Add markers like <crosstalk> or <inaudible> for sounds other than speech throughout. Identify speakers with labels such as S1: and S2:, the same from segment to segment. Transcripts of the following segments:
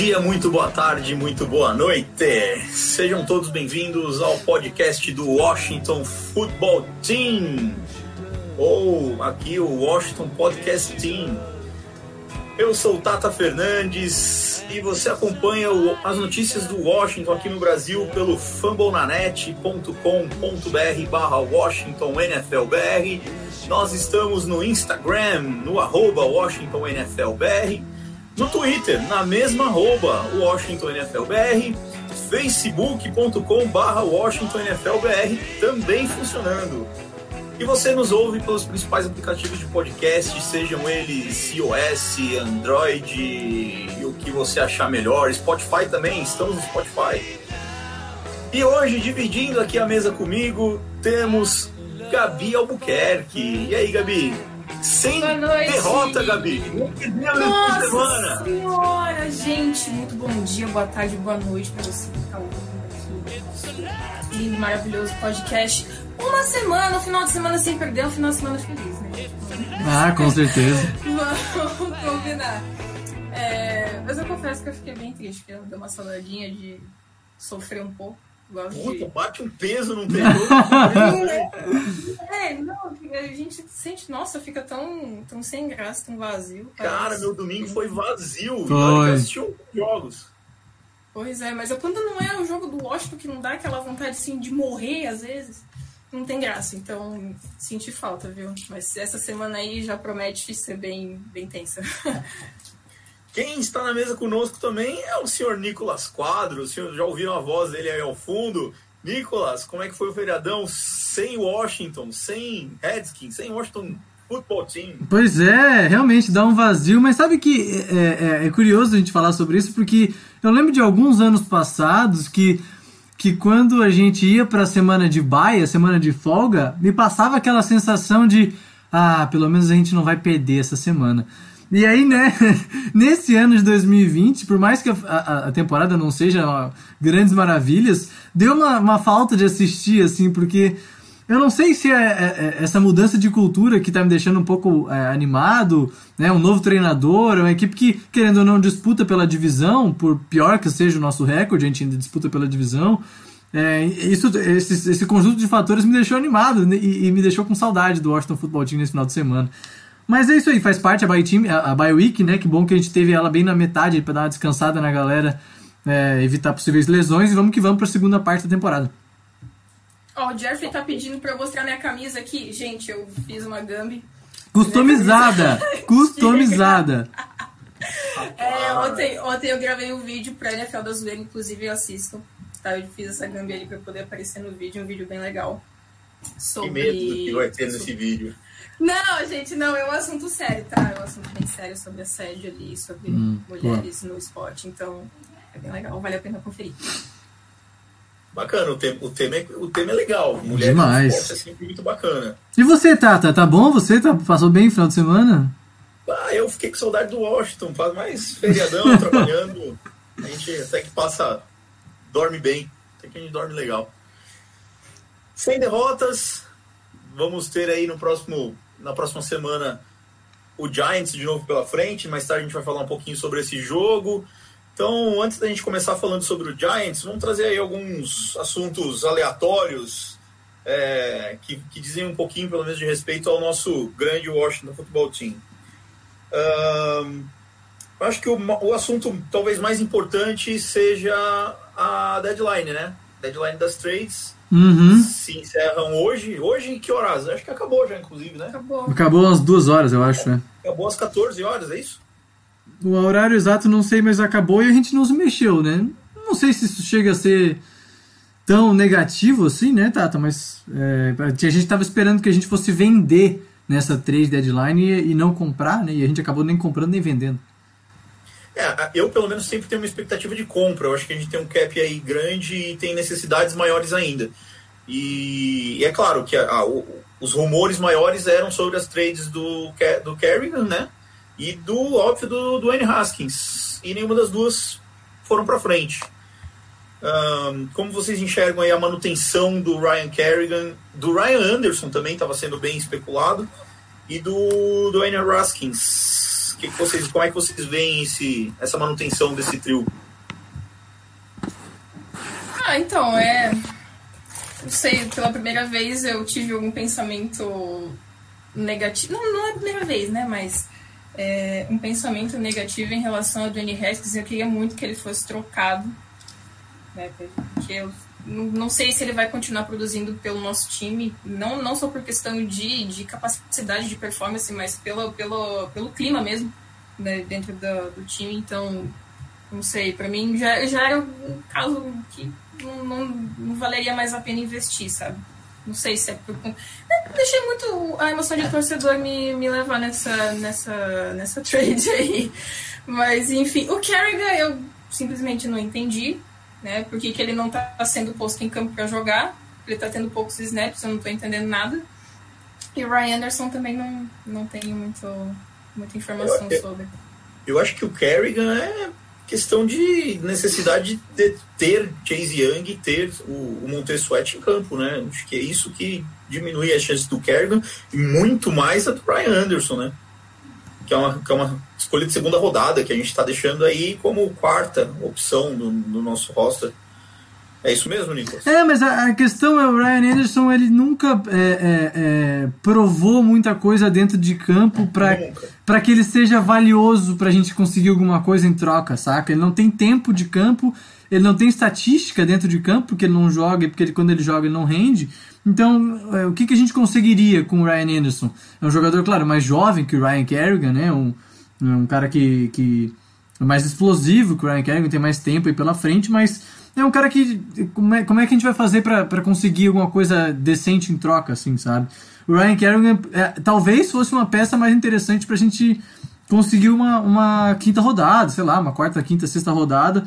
S1: dia, muito boa tarde, muito boa noite. Sejam todos bem-vindos ao podcast do Washington Football Team. Ou aqui o Washington Podcast Team. Eu sou Tata Fernandes e você acompanha o- as notícias do Washington aqui no Brasil pelo fambonanet.com.br barra Washington NFLBR. Nós estamos no Instagram, no arroba Washington NFLBR, no Twitter, na mesma arroba Washington NFLBR, facebook.com barra também funcionando. E você nos ouve pelos principais aplicativos de podcast, sejam eles iOS, Android e o que você achar melhor. Spotify também, estamos no Spotify. E hoje, dividindo aqui a mesa comigo, temos Gabi Albuquerque. E aí, Gabi? Sem
S2: Boa noite.
S1: derrota, Gabi. Não perdeu na
S2: Nossa
S1: semana.
S2: senhora, gente, muito bom dia, boa tarde, boa noite pra você que tá ouvindo aqui. Lindo, maravilhoso podcast. Uma semana, um final de semana sem perder, um final de semana feliz, né?
S3: Ah, com certeza. <laughs>
S2: Vamos combinar. É, mas eu confesso que eu fiquei bem triste, porque eu dei uma saladinha de sofrer um pouco.
S1: Puta, bate um peso num <laughs> período. <laughs>
S2: É, não, a gente sente, nossa, fica tão, tão sem graça, tão vazio.
S1: Cara,
S2: parece.
S1: meu domingo foi vazio.
S3: Foi.
S1: Eu assisti um jogos.
S2: Pois é, mas eu, quando não é o jogo do Washington que não dá aquela vontade assim de morrer às vezes, não tem graça. Então, senti falta, viu? Mas essa semana aí já promete ser bem, bem tensa. <laughs>
S1: Quem está na mesa conosco também é o senhor Nicolas Quadro. O senhor já ouviram a voz dele aí ao fundo. Nicolas, como é que foi o feriadão sem Washington, sem Redskins, sem Washington Football Team?
S3: Pois é, realmente dá um vazio, mas sabe que é, é- é curioso a gente falar sobre isso, porque eu lembro de alguns anos passados que, que quando a gente ia pra semana de baia, semana de folga, me passava aquela sensação de ah, pelo menos a gente não vai perder essa semana. E aí, né, <laughs> nesse ano de 2020, por mais que a, a- a temporada não seja grandes maravilhas, deu uma, uma falta de assistir, assim, porque eu não sei se é, é- é essa mudança de cultura que tá me deixando um pouco é, animado, né? Um novo treinador, uma equipe que, querendo ou não, disputa pela divisão, por pior que seja o nosso recorde, a gente ainda disputa pela divisão. É, isso, esse, esse conjunto de fatores me deixou animado né, e, e me deixou com saudade do Washington Football Team nesse final de semana. Mas é isso aí, faz parte a bye, team, a, bye week, né? Que bom que a gente teve ela bem na metade para dar uma descansada na galera, é, evitar possíveis lesões e vamos que vamos para a segunda parte da temporada.
S2: Ó, o Jeffrey tá pedindo pra eu mostrar minha camisa aqui. Gente, eu fiz uma Gambi.
S3: Customizada! <laughs> Customizada! <laughs>
S2: É, ontem, ontem eu gravei um vídeo pra NFL da Zoeira, inclusive eu assisto. Tá? Eu fiz essa Gambi ali pra poder aparecer no vídeo, um vídeo bem legal.
S1: Que
S2: Sobre...
S1: medo do que vai ter nesse vídeo.
S2: Não, gente, não, é um assunto sério, tá? É um assunto bem sério sobre assédio ali, sobre
S3: Hum,
S2: mulheres no esporte, então é bem legal, vale a pena conferir.
S1: Bacana, o tema, o tema, é, o tema é legal. Mulher
S3: Demais.
S1: no esporte é sempre muito bacana.
S3: E você, Tata? Tá bom? Você tá, passou bem no final de semana?
S1: Ah, eu fiquei com saudade do Washington, faz mais feriadão, <laughs> trabalhando. A gente até que passa, dorme bem, até que a gente dorme legal. Sem derrotas, vamos ter aí no próximo, na próxima semana o Giants de novo pela frente. Mais tarde a gente vai falar um pouquinho sobre esse jogo. Então, antes da gente começar falando sobre o Giants, vamos trazer aí alguns assuntos aleatórios é, que, que dizem um pouquinho, pelo menos, de respeito ao nosso grande Washington Football Team. Ahn, eu acho que o, o assunto talvez mais importante seja a deadline, né? Deadline das trades
S3: Uhum.
S1: se encerram hoje. Hoje, que horas? Acho que acabou já, inclusive, né?
S2: Acabou.
S3: Acabou às duas horas, eu acho, né?
S1: Acabou às 14 horas, é isso?
S3: O horário exato não sei, mas acabou e a gente não se mexeu, né? Não sei se isso chega a ser tão negativo assim, né, Tata? Mas é, a gente tava esperando que a gente fosse vender nessa trade deadline e, e não comprar, né? E a gente acabou nem comprando nem vendendo.
S1: É, eu pelo menos sempre tenho uma expectativa de compra. Eu acho que a gente tem um cap aí grande e tem necessidades maiores ainda. E, e é claro que a, a, o, os rumores maiores eram sobre as trades do, do Kerrigan, né? E do, óbvio, do, do N. Haskins. E nenhuma das duas foram para frente. Um, como vocês enxergam aí a manutenção do Ryan Kerrigan, do Ryan Anderson também estava sendo bem especulado, e do, do N. Haskins? Que que vocês, como é que vocês veem esse, essa manutenção desse trio?
S2: Ah, então, é não sei, pela primeira vez eu tive algum pensamento negativo. Não, não é a primeira vez, né? Mas é, um pensamento negativo em relação ao Danny Haskins. Eu queria muito que ele fosse trocado. Né? Porque eu não, sei se ele vai continuar produzindo pelo nosso time. Não, não só por questão de, de capacidade de performance, mas pelo, pelo, pelo clima mesmo né? dentro do, do time. Então, não sei, para mim já, já era um caso que não, não, não, valeria mais a pena investir, sabe? Não sei se é por. Deixei muito a emoção de torcedor me, me levar nessa, nessa, nessa trade aí. Mas, enfim, o Kerrigan eu simplesmente não entendi, né? Por que, que ele não tá sendo posto em campo para jogar? Ele tá tendo poucos snaps, eu não tô entendendo nada. E o Ryan Anderson também não, não tenho muito, muita informação
S1: eu,
S2: sobre.
S1: Eu acho que o Kerrigan é questão de necessidade de ter Chase Young e ter o, o Montez Sweat em campo, né? Acho que é isso que diminui as chances do Kerrigan e muito mais a do Brian Anderson, né? Que é uma, que é uma escolha de segunda rodada que a gente está deixando aí como quarta opção no, no nosso roster. É isso mesmo, Nicolas?
S3: É, mas a, a, questão é o Ryan Anderson, ele nunca é, é, é, provou muita coisa dentro de campo para que ele seja valioso para a gente conseguir alguma coisa em troca, saca? Ele não tem tempo de campo, ele não tem estatística dentro de campo, porque ele não joga, porque ele, quando ele joga ele não rende. Então, é, o que, que a gente conseguiria com o Ryan Anderson? É um jogador, claro, mais jovem que o Ryan Kerrigan, né? Um, um cara que, que é mais explosivo que o Ryan Kerrigan, tem mais tempo aí pela frente, mas é um cara que. Como é, como é que a gente vai fazer para conseguir alguma coisa decente em troca, assim, sabe? O Ryan Kerrigan é, talvez fosse uma peça mais interessante pra gente conseguir uma, uma quinta rodada, sei lá, uma quarta, quinta, sexta rodada.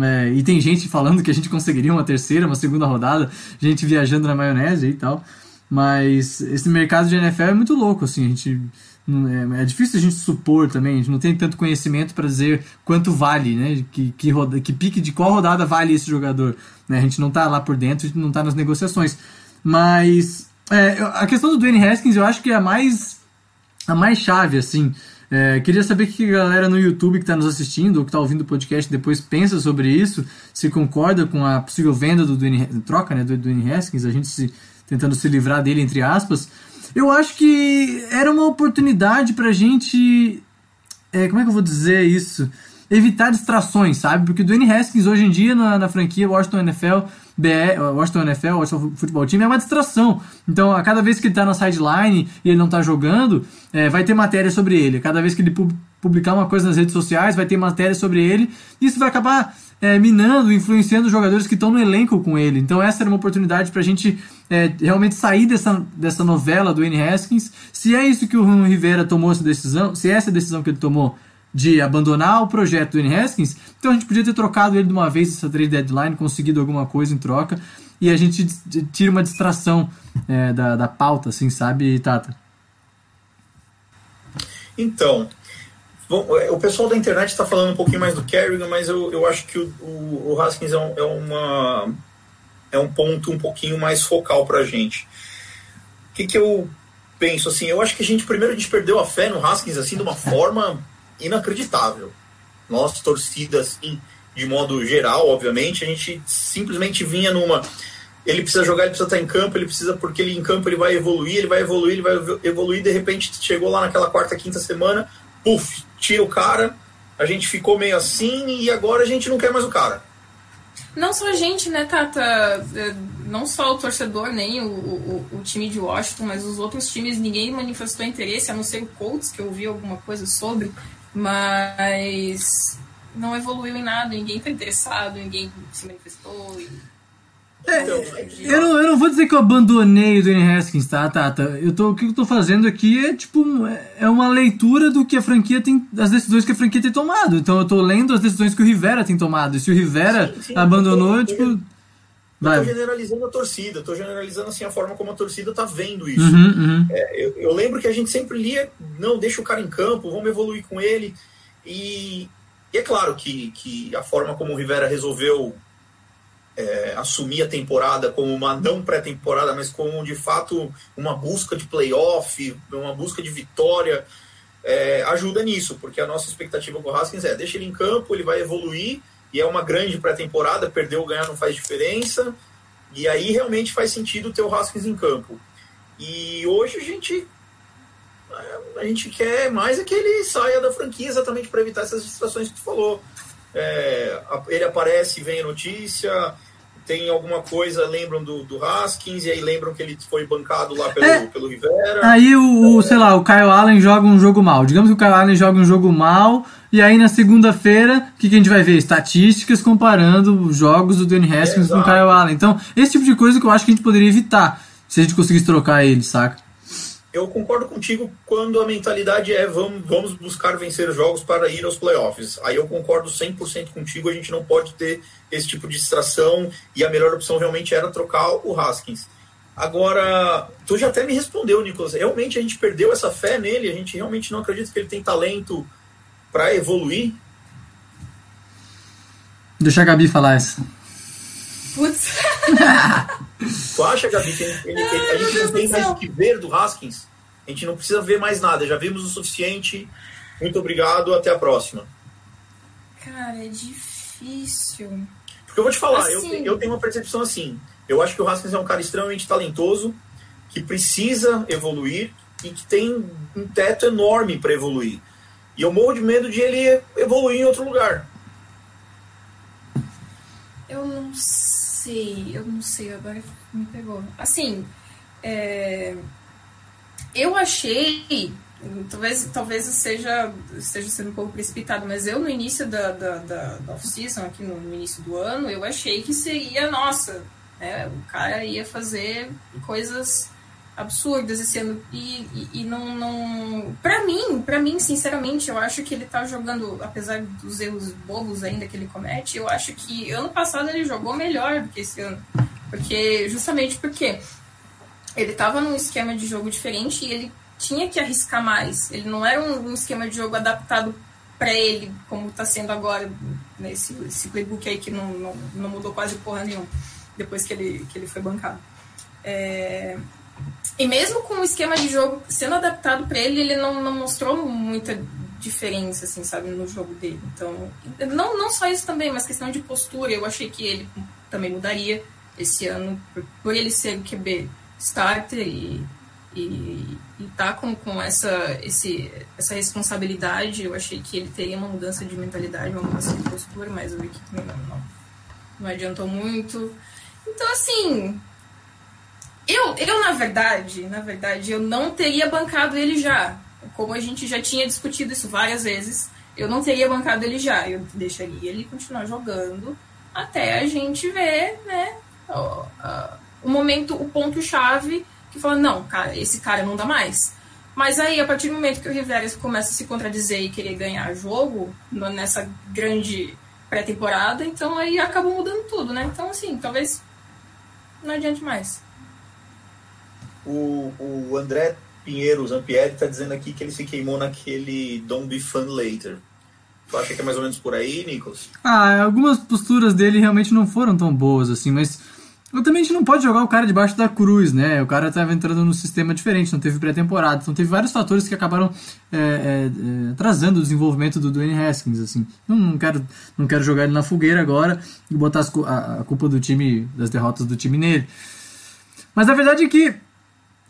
S3: É, e tem gente falando que a gente conseguiria uma terceira, uma segunda rodada, gente viajando na maionese e tal. Mas esse mercado de NFL é muito louco, assim, a gente é, é, difícil a gente supor também, a gente não tem tanto conhecimento para dizer quanto vale, né? Que, que, roda, que pique de qual rodada vale esse jogador. Né? A gente não tá lá por dentro, a gente não tá nas negociações. Mas é, a questão do Dwayne Haskins eu acho que é a mais, a mais chave, assim. É, queria saber o que a galera no YouTube que está nos assistindo ou que está ouvindo o podcast depois pensa sobre isso, se concorda com a possível venda do Dwayne, troca né, do Dwayne Haskins, a gente se, tentando se livrar dele, entre aspas. Eu acho que era uma oportunidade pra gente. É, como é que eu vou dizer isso? Evitar distrações, sabe? Porque o Dwayne Haskins hoje em dia na, na franquia Washington NFL, BR, Washington NFL, Washington Futebol Team é uma distração. Então, a cada vez que ele tá na sideline e ele não tá jogando, é, vai ter matéria sobre ele. Cada vez que ele publicar uma coisa nas redes sociais, vai ter matéria sobre ele. Isso vai acabar é, minando, influenciando os jogadores que estão no elenco com ele. Então essa era uma oportunidade para a gente é, realmente sair dessa, dessa novela do N. Haskins. Se é isso que o Ron Rivera tomou essa decisão, se é essa decisão que ele tomou de abandonar o projeto do N. Haskins, então a gente podia ter trocado ele de uma vez essa trade deadline, conseguido alguma coisa em troca e a gente tira uma distração é, da, da pauta, assim, sabe, Tata?
S1: Então, Bom, é, o pessoal da internet está falando um pouquinho mais do Kerrigan, mas eu, eu acho que o, o, o Haskins é, um, é, uma, é um ponto um pouquinho mais focal para a gente. O que, que eu penso assim? Eu acho que a gente primeiro a gente perdeu a fé no Haskins assim de uma forma inacreditável. Nós torcidas assim, de modo geral, obviamente, a gente simplesmente vinha numa ele precisa jogar, ele precisa estar em campo, ele precisa porque ele em campo ele vai evoluir, ele vai evoluir, ele vai evoluir, de repente chegou lá naquela quarta, quinta semana, puf, tira o cara, a gente ficou meio assim e agora a gente não quer mais o cara.
S2: Não só a gente, né, Tata? É, não só o torcedor, nem o, o, o, time de Washington, mas os outros times, ninguém manifestou interesse, a não ser o Colts, que eu vi alguma coisa sobre, mas não evoluiu em nada, ninguém está interessado, ninguém se manifestou. E...
S1: Então,
S3: Eu não, eu não vou dizer que eu abandonei o Dwayne Haskins, tá, Tata? Eu tô, o que eu tô fazendo aqui é tipo um- é uma leitura do que a franquia tem. das decisões que a franquia tem tomado. Então eu tô lendo as decisões que o Rivera tem tomado. E se o Rivera
S1: Sim, sim,
S3: abandonou,
S1: eu tô-
S3: tipo.
S1: eu
S3: Vai.
S1: tô generalizando a torcida, tô generalizando assim a forma como a torcida tá vendo isso.
S3: Uhum, uhum.
S1: É, eu, eu lembro que a gente sempre lia, não, deixa o cara em campo, vamos evoluir com ele. E, e é claro que, que a forma como o Rivera resolveu é, assumir a temporada como uma não pré-temporada, mas como de fato uma busca de playoff, uma busca de vitória, é, ajuda nisso, porque a nossa expectativa com o Haskins é deixa ele em campo, ele vai evoluir, e é uma grande pré-temporada, perder ou ganhar não faz diferença, e aí realmente faz sentido ter o Haskins em campo. E hoje a gente a gente quer mais é que ele saia da franquia exatamente para evitar essas distrações que tu falou. É, ele aparece, vem a notícia, tem alguma coisa, lembram do, do Haskins, e aí lembram que ele foi bancado lá pelo,
S3: É.
S1: pelo Rivera.
S3: Aí o, o, sei lá, o Kyle Allen joga um jogo mal. Digamos que o Kyle Allen joga um jogo mal. E aí na segunda-feira, o que, que a gente vai ver? Estatísticas comparando os jogos do Danny Haskins com o. Kyle Allen. Então, esse tipo de coisa que eu acho que a gente poderia evitar. Se a gente conseguisse trocar ele, saca?
S1: Eu concordo contigo quando a mentalidade é vamos, vamos buscar vencer jogos para ir aos playoffs. Aí eu concordo 100% contigo, a gente não pode ter esse tipo de distração e a melhor opção realmente era trocar o Haskins. Agora, tu já até me respondeu, Nicolas. Realmente a gente perdeu essa fé nele, a gente realmente não acredita que ele tem talento para evoluir.
S3: Deixa a Gabi falar essa.
S2: Putz. <laughs>
S1: Tu acha, Gabi, que ele- ele- ele- a gente não tem mais o que ver do Haskins? A gente não precisa ver mais nada, já vimos o suficiente. Muito obrigado, até a próxima.
S2: Cara, é difícil.
S1: Porque eu vou te falar, eu,
S2: Assim.
S1: eu tenho uma percepção assim. Eu acho que o Haskins é um cara extremamente talentoso, que precisa evoluir e que tem um teto enorme para evoluir. E eu morro de medo de ele evoluir em outro lugar.
S2: Eu não sei, eu não sei, agora me pegou. Assim, é, eu achei, talvez, talvez eu seja, esteja sendo um pouco precipitado, mas eu no início da, da, da, da off-season, aqui no, no início do ano, eu achei que seria, nossa, né, o cara ia fazer coisas absurdas esse ano e, e, e não, não para mim para mim sinceramente eu acho que ele tá jogando apesar dos erros bobos ainda que ele comete eu acho que ano passado ele jogou melhor do que esse ano. Porque justamente porque ele tava num esquema de jogo diferente e ele tinha que arriscar mais. Ele não era um, um esquema de jogo adaptado para ele como tá sendo agora nesse esse playbook aí que não, não, não mudou quase porra nenhuma depois que ele que ele foi bancado. É, e mesmo com o esquema de jogo sendo adaptado para ele, ele não, não mostrou muita diferença, assim, sabe, no jogo dele. Então, não, não só isso também, mas questão de postura. Eu achei que ele também mudaria esse ano, por, por ele ser o QB starter e, e, e tá com, com essa, esse, essa responsabilidade. Eu achei que ele teria uma mudança de mentalidade, uma mudança de postura, mas eu vi que também não, não, não adiantou muito. Então, assim, eu, eu, na verdade, na verdade, eu não teria bancado ele já. Como a gente já tinha discutido isso várias vezes, eu não teria bancado ele já. Eu deixaria ele continuar jogando até a gente ver, né, o, o momento, o ponto-chave que fala, não, cara, esse cara não dá mais. Mas aí, a partir do momento que o Rivera começa a se contradizer e querer ganhar jogo nessa grande pré-temporada, então aí acabou mudando tudo, né? Então, assim, talvez não adiante mais.
S1: O, o André Pinheiro Zampieri está dizendo aqui que ele se queimou naquele Don't Be Fun Later. Tu acha que é mais ou menos por aí, Nicholas?
S3: Ah, algumas posturas dele realmente não foram tão boas assim, mas também a gente não pode jogar o cara debaixo da cruz, né? O cara estava entrando num sistema diferente, não teve pré-temporada, então teve vários fatores que acabaram é, é, é, atrasando o desenvolvimento do Dwayne Haskins, assim. Não, não quero, não quero jogar ele na fogueira agora e botar as a, a culpa do time, das derrotas do time nele. Mas a verdade é que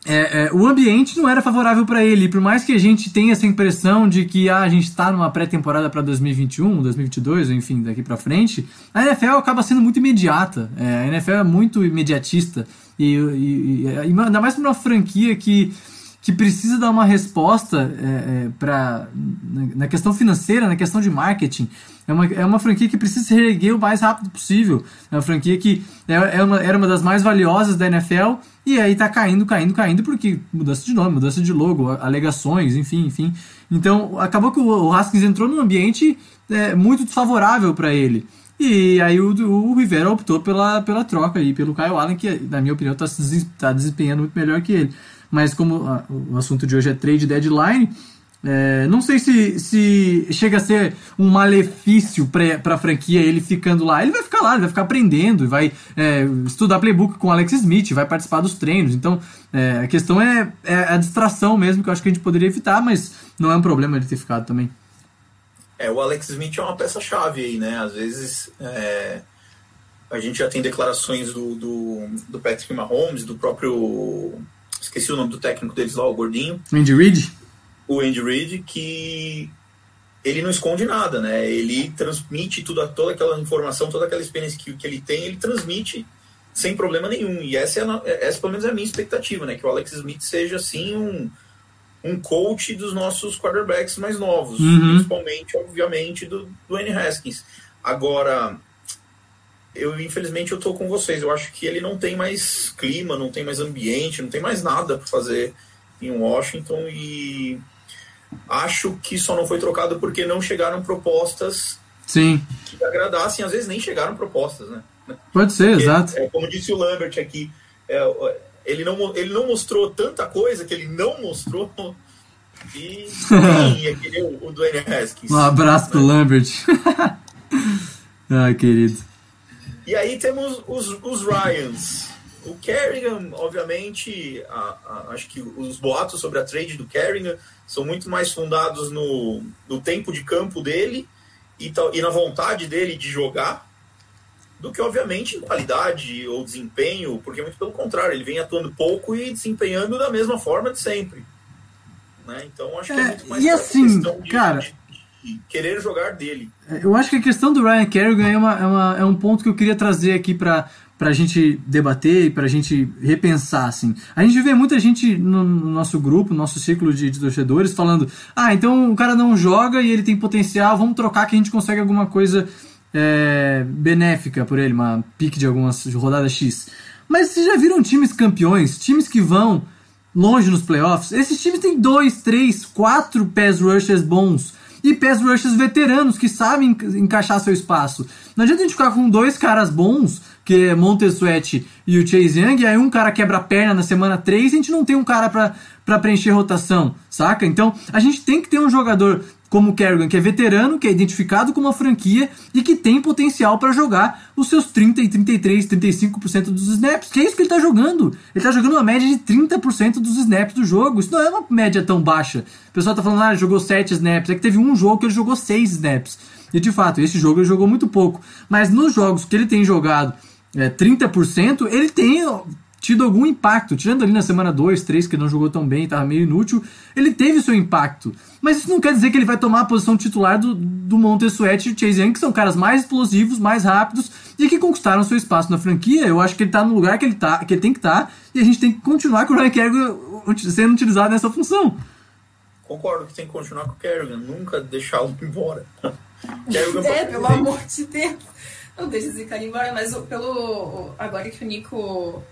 S3: é, é, o ambiente não era favorável para ele. Por mais que a gente tenha essa impressão de que ah, a gente está numa pré-temporada para 2021, 2022, ou enfim, daqui para frente, a NFL acaba sendo muito imediata. É, a NFL é muito imediatista. E, e, e- e ainda mais para uma franquia que, que precisa dar uma resposta é, é, pra, na, na questão financeira, na questão de marketing. É uma, é uma franquia que precisa se reerguer o mais rápido possível. É uma franquia que é, é uma, era uma das mais valiosas da NFL e aí tá caindo, caindo, caindo porque mudança de nome, mudança de logo, alegações, enfim, enfim. Então acabou que o, o Haskins entrou num ambiente é, muito desfavorável para ele. E aí o, o Rivera optou pela, pela troca aí, pelo Kyle Allen, que na minha opinião está tá desempenhando muito melhor que ele. Mas como a, o assunto de hoje é trade deadline, é, não sei se, se chega a ser um malefício para a franquia ele ficando lá. Ele vai ficar lá, ele vai ficar aprendendo, vai é, estudar playbook com Alex Smith, vai participar dos treinos. Então é, a questão é, é, a distração mesmo, que eu acho que a gente poderia evitar, mas não é um problema ele ter ficado também.
S1: É, o Alex Smith é uma peça-chave aí, né? Às vezes é, a gente já tem declarações do, do, do Patrick Mahomes, do próprio. Esqueci o nome do técnico deles lá, o Gordinho.
S3: Andy Reid?
S1: O Andy Reid, que ele não esconde nada, né? Ele transmite tudo, toda aquela informação, toda aquela experiência que, que ele tem, ele transmite sem problema nenhum. E essa, é a, essa pelo menos é a minha expectativa, né? Que o Alex Smith seja assim um um coach dos nossos quarterbacks mais novos,
S3: Uhum.
S1: principalmente, obviamente, do, do N. Haskins. Agora, eu infelizmente eu tô com vocês. Eu acho que ele não tem mais clima, não tem mais ambiente, não tem mais nada para fazer em Washington e acho que só não foi trocado porque não chegaram propostas
S3: Sim,
S1: que agradassem. Às vezes nem chegaram propostas, né?
S3: pode ser,
S1: Porque,
S3: exato.
S1: é, como disse o Lambert aqui, é, ele, não, ele não mostrou tanta coisa que ele não mostrou. E sim, aquele, o, o Dwayne Haskins.
S3: Um abraço pro Lambert. Ai, <laughs> querido.
S1: E aí temos os, os Ryans. O Kerrigan, obviamente, a- a- acho que os boatos sobre a trade do Kerrigan são muito mais fundados no, no tempo de campo dele e, e na vontade dele de jogar do que, obviamente, em qualidade ou desempenho, porque muito pelo contrário, ele vem atuando pouco e desempenhando da mesma forma de sempre. Né? Então, acho que é,
S3: É,
S1: muito mais
S3: e assim,
S1: questão de-
S3: cara-
S1: de querer jogar dele.
S3: Eu acho que a questão do Ryan Kerrigan é, uma, é, uma- é um ponto que eu queria trazer aqui pra, pra gente debater e pra gente repensar, assim. A gente vê muita gente no, no nosso grupo, no nosso círculo de, de torcedores, falando ah, então o cara não joga e ele tem potencial, vamos trocar que a gente consegue alguma coisa é, benéfica por ele, uma pique de algumas rodadas X. Mas vocês já viram times campeões, times que vão longe nos playoffs? Esses times têm dois, três, quatro pass rushers bons e pass rushers veteranos que sabem enca- encaixar seu espaço. Não adianta a gente ficar com dois caras bons, que é Montez Sweat e o Chase Young, e aí um cara quebra a perna na semana 3 e a gente não tem um cara pra preencher rotação, saca? Então a gente tem que ter um jogador como Kerrigan, que é veterano, que é identificado com uma franquia e que tem potencial pra jogar os seus 30 e 33, 35% dos snaps, que é isso que ele tá jogando. Ele tá jogando uma média de 30% dos snaps do jogo. Isso não é uma média tão baixa. O pessoal tá falando, ah, ele jogou 7 snaps. É que teve um jogo que ele jogou 6 snaps. E de fato, esse jogo ele jogou muito pouco. Mas nos jogos que ele tem jogado é, 30%, ele tem tido algum impacto. Tirando ali na semana 2, 3, que não jogou tão bem, estava meio inútil, ele teve seu impacto. Mas isso não quer dizer que ele vai tomar a posição titular do, do Montez Sweat e do Chase Young, que são caras mais explosivos, mais rápidos e que conquistaram seu espaço na franquia. Eu acho que ele tá no lugar que ele, tá, que ele tem que estar e a gente tem que continuar com o Ryan Kerrigan sendo utilizado nessa função.
S1: Concordo que tem que continuar com o Kerrigan, nunca deixá-lo <laughs> embora. Kerrigan <laughs>
S2: É, pelo amor de Deus. Não deixa esse cara embora, mas pelo. Agora que o Nico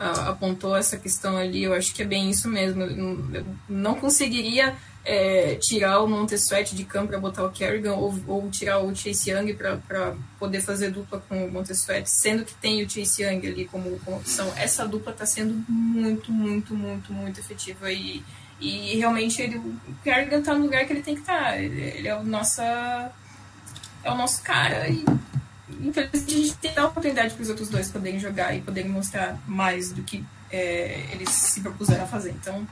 S2: apontou essa questão ali, eu acho que é bem isso mesmo. Eu não- conseguiria é, tirar o Montez Sweat de campo para botar o Kerrigan ou, ou tirar o Chase Young para poder fazer dupla com o Montez Sweat, sendo que tem o Chase Young ali como, como opção. Essa dupla está sendo muito, muito, muito, muito efetiva e, e realmente ele, o Kerrigan está no lugar que ele tem que estar. Ele, ele é o nossa é o nosso cara e infelizmente a gente tem dar oportunidade para os outros dois poderem jogar e poderem mostrar mais do que é, eles se propuseram a fazer. Então,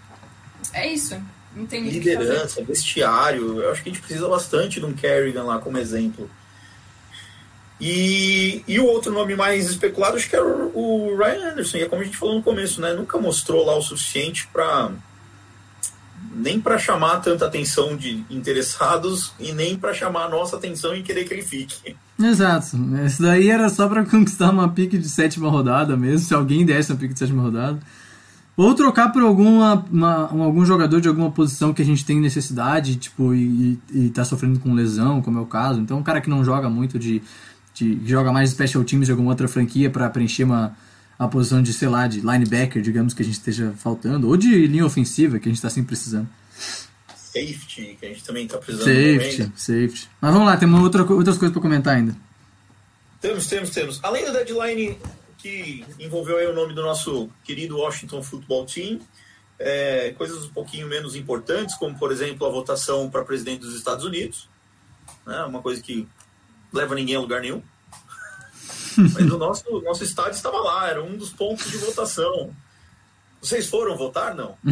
S2: é isso. Não tem
S1: liderança, vestiário. Eu acho que a gente precisa bastante de um Kerrigan lá como exemplo. E, e o outro nome mais especulado acho que era o, o Ryan Anderson. E é como a gente falou no começo, né? Nunca mostrou lá o suficiente para nem para chamar tanta atenção de interessados e nem para chamar a nossa atenção e querer que ele fique.
S3: Exato. Isso daí era só pra <laughs> conquistar uma pique de sétima rodada mesmo, se alguém desse uma pique de sétima rodada. Ou trocar por alguma, uma- um- algum jogador de alguma posição que a gente tem necessidade, tipo, e, e, e tá sofrendo com lesão, como é o caso. Então, um cara que não joga muito de. de que joga mais special teams de alguma outra franquia para preencher uma, a posição de, sei lá, de linebacker, digamos, que a gente esteja faltando. Ou de linha ofensiva, que a gente tá sempre precisando.
S1: Safety, que a gente também tá precisando.
S3: Safety, safety. Mas vamos lá, temos outra, outras coisas pra comentar ainda.
S1: Temos, temos, temos. Além da deadline que envolveu aí o nome do nosso querido Washington Football Team, é, coisas um pouquinho menos importantes, como por exemplo a votação para presidente dos Estados Unidos, né, uma coisa que leva ninguém a lugar nenhum. <laughs> Mas o nosso, nosso estádio estava lá, era um dos pontos de votação. Vocês foram votar? Não. <laughs>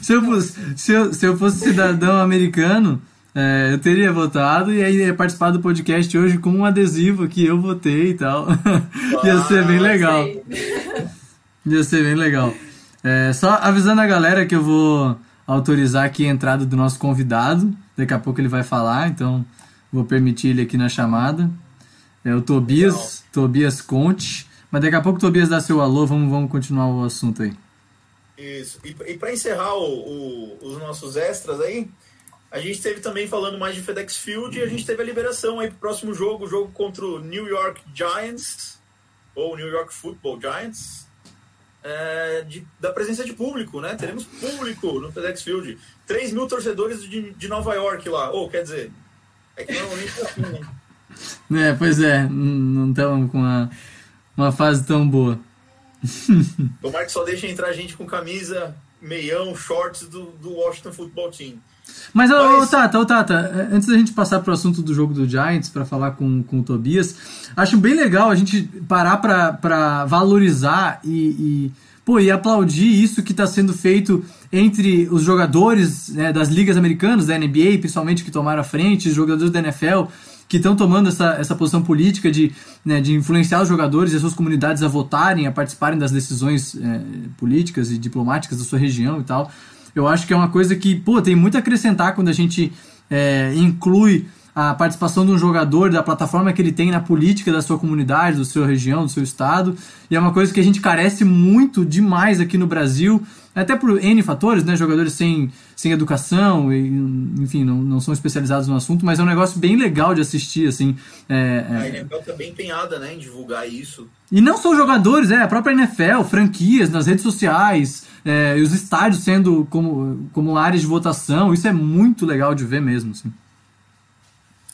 S3: se, eu fosse, se, eu, se eu fosse cidadão americano, é, eu teria votado e aí ia participar do podcast hoje com um adesivo que eu votei e tal. <laughs> ia ser bem legal.
S2: Sei. <laughs>
S3: Ia ser bem legal. É, só avisando a galera que eu vou autorizar aqui a entrada do nosso convidado. Daqui a pouco ele vai falar, então vou permitir ele aqui na chamada. É o Tobias, Tobias Conte. Mas daqui a pouco o Tobias dá seu alô, vamos, vamos continuar o assunto aí.
S1: Isso. E, e para encerrar o- o- os nossos extras aí, a gente teve também falando mais de FedEx Field e a gente teve a liberação aí pro próximo jogo, o jogo contra o New York Giants, ou New York Football Giants, é, de- da presença de público, né? Teremos público no FedEx Field. 3 mil torcedores de, de Nova York lá. Ou, quer dizer, é que normalmente é assim, né? <laughs>
S3: É, pois é, não estamos com uma, uma fase tão boa. <laughs>
S1: Tomara que só deixe entrar gente com camisa, meião, shorts do, do Washington Football Team.
S3: Mas,
S1: Mas-
S3: ô, Tata, ô, Tata, antes da gente passar pro assunto do jogo do Giants, para falar com, com o Tobias, acho bem legal a gente parar pra valorizar e, e, pô, e aplaudir isso que está sendo feito entre os jogadores né, das ligas americanas, da NBA, principalmente, que tomaram a frente, os jogadores da NFL, que estão tomando essa, essa posição política de, né, de influenciar os jogadores e as suas comunidades a votarem, a participarem das decisões é, políticas e diplomáticas da sua região e tal. Eu acho que é uma coisa que, pô, tem muito a acrescentar quando a gente é, inclui a participação de um jogador, da plataforma que ele tem na política da sua comunidade, da sua região, do seu estado. E é uma coisa que a gente carece muito demais aqui no Brasil, até por N fatores, né? Jogadores sem, sem educação, e, enfim, não, não são especializados no assunto, mas é um negócio bem legal de assistir, assim. é, é,
S1: A NFL tá bem empenhada né, em divulgar isso.
S3: e não só jogadores, é a própria NFL, franquias nas redes sociais, é, e os estádios sendo como, como áreas de votação, isso é muito legal de ver mesmo. Assim.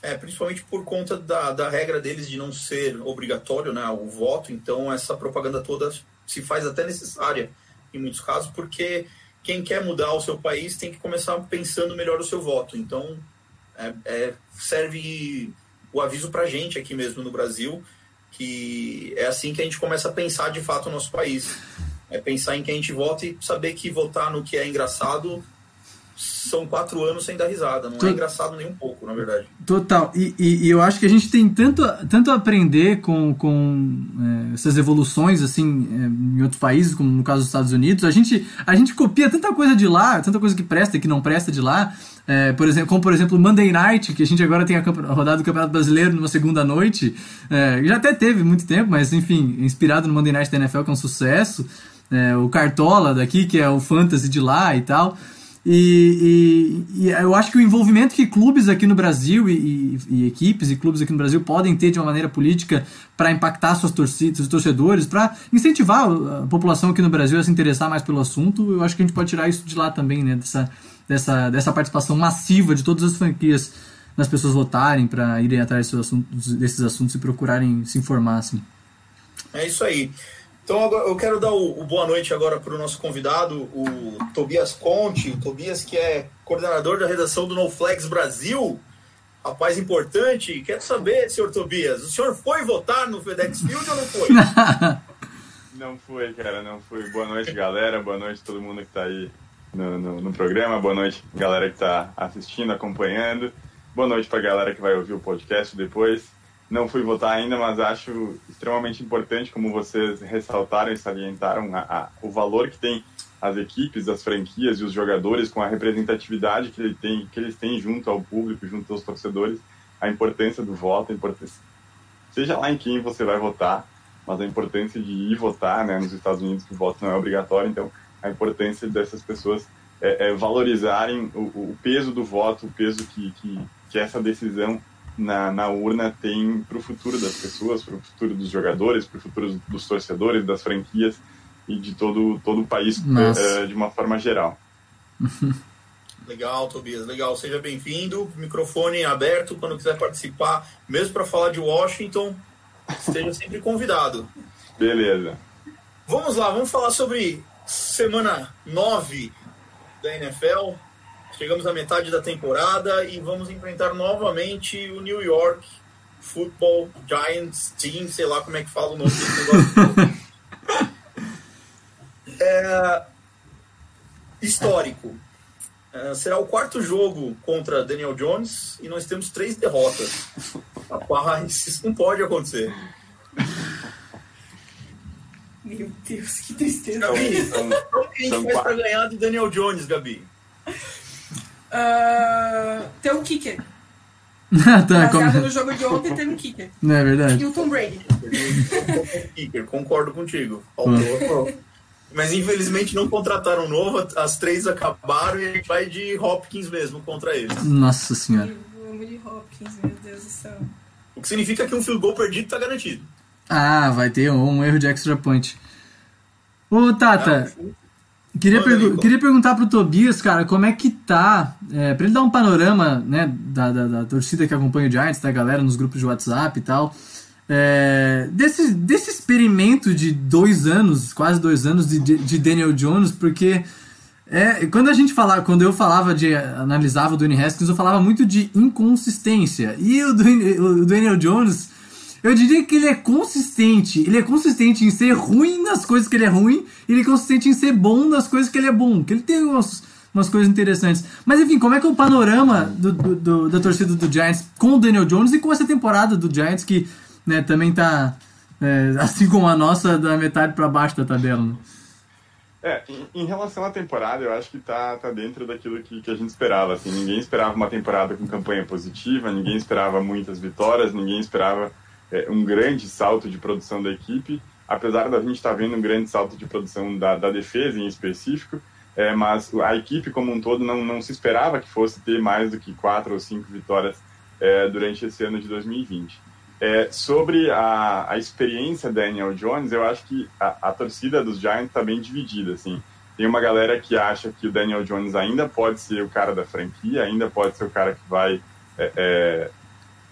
S1: É, principalmente por conta da, da regra deles de não ser obrigatório né, o voto, então essa propaganda toda se faz até necessária em muitos casos, porque quem quer mudar o seu país tem que começar pensando melhor o seu voto. Então é, é, serve o aviso pra gente aqui mesmo no Brasil, que é assim que a gente começa a pensar de fato o nosso país. É pensar em quem a gente vota e saber que votar no que é engraçado são quatro anos sem dar risada. Não é engraçado nem um pouco, na verdade.
S3: Total. E, e- e eu acho que a gente tem tanto, a- tanto a aprender com, com é, essas evoluções assim é, em outros países, como no caso dos Estados Unidos. A gente, a gente copia tanta coisa de lá, tanta coisa que presta e que não presta de lá. É, por exemplo, como por exemplo o Monday Night, que a gente agora tem a rodada do Campeonato Brasileiro numa segunda noite. É, já até teve muito tempo, mas enfim, inspirado no Monday Night da NFL, que é um sucesso. É, o Cartola daqui, que é o Fantasy de lá e tal. E, e- e eu acho que o envolvimento que clubes aqui no Brasil e, e- equipes e clubes aqui no Brasil podem ter de uma maneira política para impactar suas torcidas, seus torcedores, para incentivar a população aqui no Brasil a se interessar mais pelo assunto, eu acho que a gente pode tirar isso de lá também, né? Dessa, dessa, dessa participação massiva de todas as franquias nas pessoas votarem para irem atrás desses assuntos, desses assuntos e procurarem se informar, assim.
S1: É isso aí. Então agora eu quero dar o, o boa noite agora para o nosso convidado, o Tobias Conte, o Tobias que é coordenador da redação do No Flags Brasil. Rapaz importante, quero saber, senhor Tobias, o senhor foi votar no FedEx Field ou não foi? <laughs>
S4: Não fui, cara, não fui. Boa noite, galera. Boa noite todo mundo que tá aí no, no, no programa. Boa noite, galera que tá assistindo, acompanhando. Boa noite pra galera que vai ouvir o podcast depois. Não fui votar ainda, mas acho extremamente importante, como vocês ressaltaram e salientaram, a, a, o valor que tem as equipes, as franquias e os jogadores com a representatividade que, ele tem, que eles têm junto ao público, junto aos torcedores, a importância do voto, a importância, seja lá em quem você vai votar, mas a importância de ir votar, né, nos Estados Unidos que o voto não é obrigatório, então a importância dessas pessoas é, é valorizarem o, o, peso do voto, o peso que, que, que essa decisão na, na urna tem para o futuro das pessoas, para o futuro dos jogadores, para o futuro dos torcedores, das franquias e de todo, todo o país é, de uma forma geral. <laughs>
S1: Legal, Tobias, legal. Seja bem-vindo. Microfone aberto quando quiser participar, mesmo para falar de Washington, esteja sempre convidado.
S4: Beleza.
S1: Vamos lá, vamos falar sobre semana 9 da NFL. Chegamos à metade da temporada e vamos enfrentar novamente o New York Football Giants Team, sei lá como é que fala o nome desse negócio. <laughs> é, histórico. É, será o quarto jogo contra Daniel Jones e nós temos três derrotas. Rapaz, isso não pode acontecer.
S2: Meu Deus, que tristeza.
S1: Gabi, como que a gente faz pra ganhar do Daniel Jones, Gabi?
S2: Uh, tem um kicker. <laughs>
S3: tá,
S2: Baseado
S3: como...
S2: no jogo de ontem, teve um kicker.
S3: Não é verdade?
S2: E o Tom Brady. <laughs>
S1: Kicker, concordo contigo. Faltou. Mas infelizmente não contrataram novo, as três acabaram e a gente vai de Hopkins mesmo contra eles.
S3: Nossa senhora.
S2: Eu amo de Hopkins, meu Deus do céu.
S1: O que significa que um field goal perdido tá garantido.
S3: Ah, vai ter um, um erro de extra point. Ô, Tata,
S1: Não,
S3: queria, pergu- queria perguntar pro Tobias, cara, como é que tá, é, pra ele dar um panorama, né, da, da, da torcida que acompanha o Giants, da galera nos grupos de WhatsApp e tal, é, desse, desse experimento de dois anos, quase dois anos de, de- de Daniel Jones, porque é, quando a gente falava, quando eu falava de analisava o Dwayne Haskins, eu falava muito de inconsistência. E o Dwayne, o Daniel Jones, eu diria que ele é consistente. Ele é consistente em ser ruim nas coisas que ele é ruim, e ele é consistente em ser bom nas coisas que ele é bom. Que ele tem umas, umas coisas interessantes. Mas enfim, como é que é o panorama do, do- do- da torcida do Giants com o Daniel Jones e com essa temporada do Giants que né, também tá é, assim como a nossa, da metade pra baixo da tabela. Né?
S4: É, em, em relação à temporada, eu acho que tá, tá dentro daquilo que, que a gente esperava. Assim, ninguém esperava uma temporada com campanha positiva, ninguém esperava muitas vitórias, ninguém esperava é, um grande salto de produção da equipe, apesar da gente estar vendo um grande salto de produção da, da defesa em específico. É, mas a equipe como um todo não, não se esperava que fosse ter mais do que quatro ou cinco vitórias é, durante esse ano de 2020. É, sobre a, a experiência Daniel Jones, eu acho que a, a torcida dos Giants está bem dividida. Assim. Tem uma galera que acha que o Daniel Jones ainda pode ser o cara da franquia, ainda pode ser o cara que vai é, é,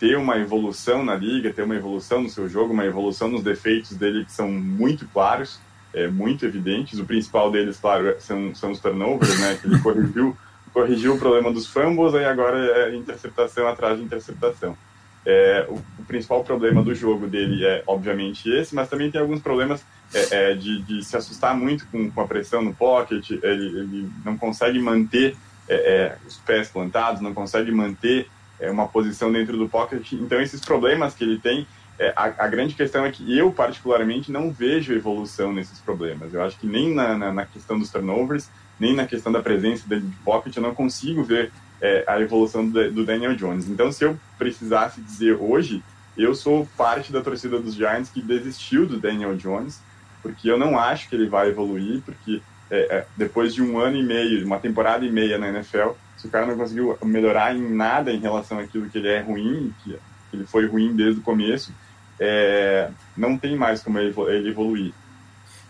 S4: ter uma evolução na liga, ter uma evolução no seu jogo, uma evolução nos defeitos dele que são muito claros, é, muito evidentes. O principal deles, claro, são, são os turnovers, né? Que ele corrigiu, <laughs> corrigiu o problema dos fumbles, aí agora é interceptação atrás de interceptação. É, o, o, principal problema do jogo dele é, obviamente, esse, mas também tem alguns problemas é, é, de, de, se assustar muito com, com, a pressão no pocket, ele, ele não consegue manter é, os pés plantados, não consegue manter é, uma posição dentro do pocket. Então, esses problemas que ele tem, é, a, a, grande questão é que eu, particularmente, não vejo evolução nesses problemas. Eu acho que nem na, na, na questão dos turnovers, nem na questão da presença dele de pocket, eu não consigo ver é, a evolução do, do, Daniel Jones. Então, se eu precisasse dizer hoje, eu sou parte da torcida dos Giants que desistiu do Daniel Jones, porque eu não acho que ele vai evoluir, porque é, depois de um ano e meio, uma temporada e meia na NFL, se o cara não conseguiu melhorar em nada em relação àquilo que ele é ruim, que ele foi ruim desde o começo, é, não tem mais como ele, ele evoluir.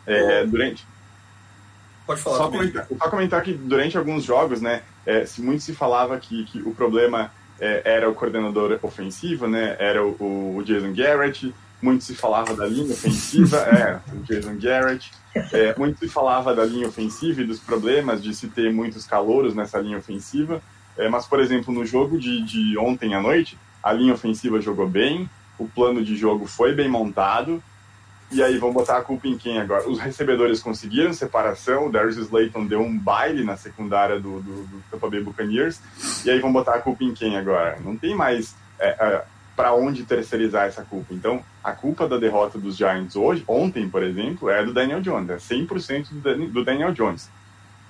S4: É, durante
S1: Pode falar.
S4: Só comentar, só comentar, que durante alguns jogos, né, é, se muito se falava que, que o problema é, era o coordenador ofensivo, né, era o, o, Jason Garrett, muito se falava da linha ofensiva, <laughs> é, o Jason Garrett, é, muito se falava da linha ofensiva e dos problemas de se ter muitos calouros nessa linha ofensiva, é, mas, por exemplo, no jogo de, de ontem à noite, a linha ofensiva jogou bem, o plano de jogo foi bem montado, e aí, vamos botar a culpa em quem agora? Os recebedores conseguiram separação, o Darius Slayton deu um baile na secundária do, do, do Tampa Bay Buccaneers, e aí vamos botar a culpa em quem agora? Não tem mais é, é, para onde terceirizar essa culpa. Então, a culpa da derrota dos Giants hoje, ontem, por exemplo, é do Daniel Jones, é 100% do, Daniel Jones.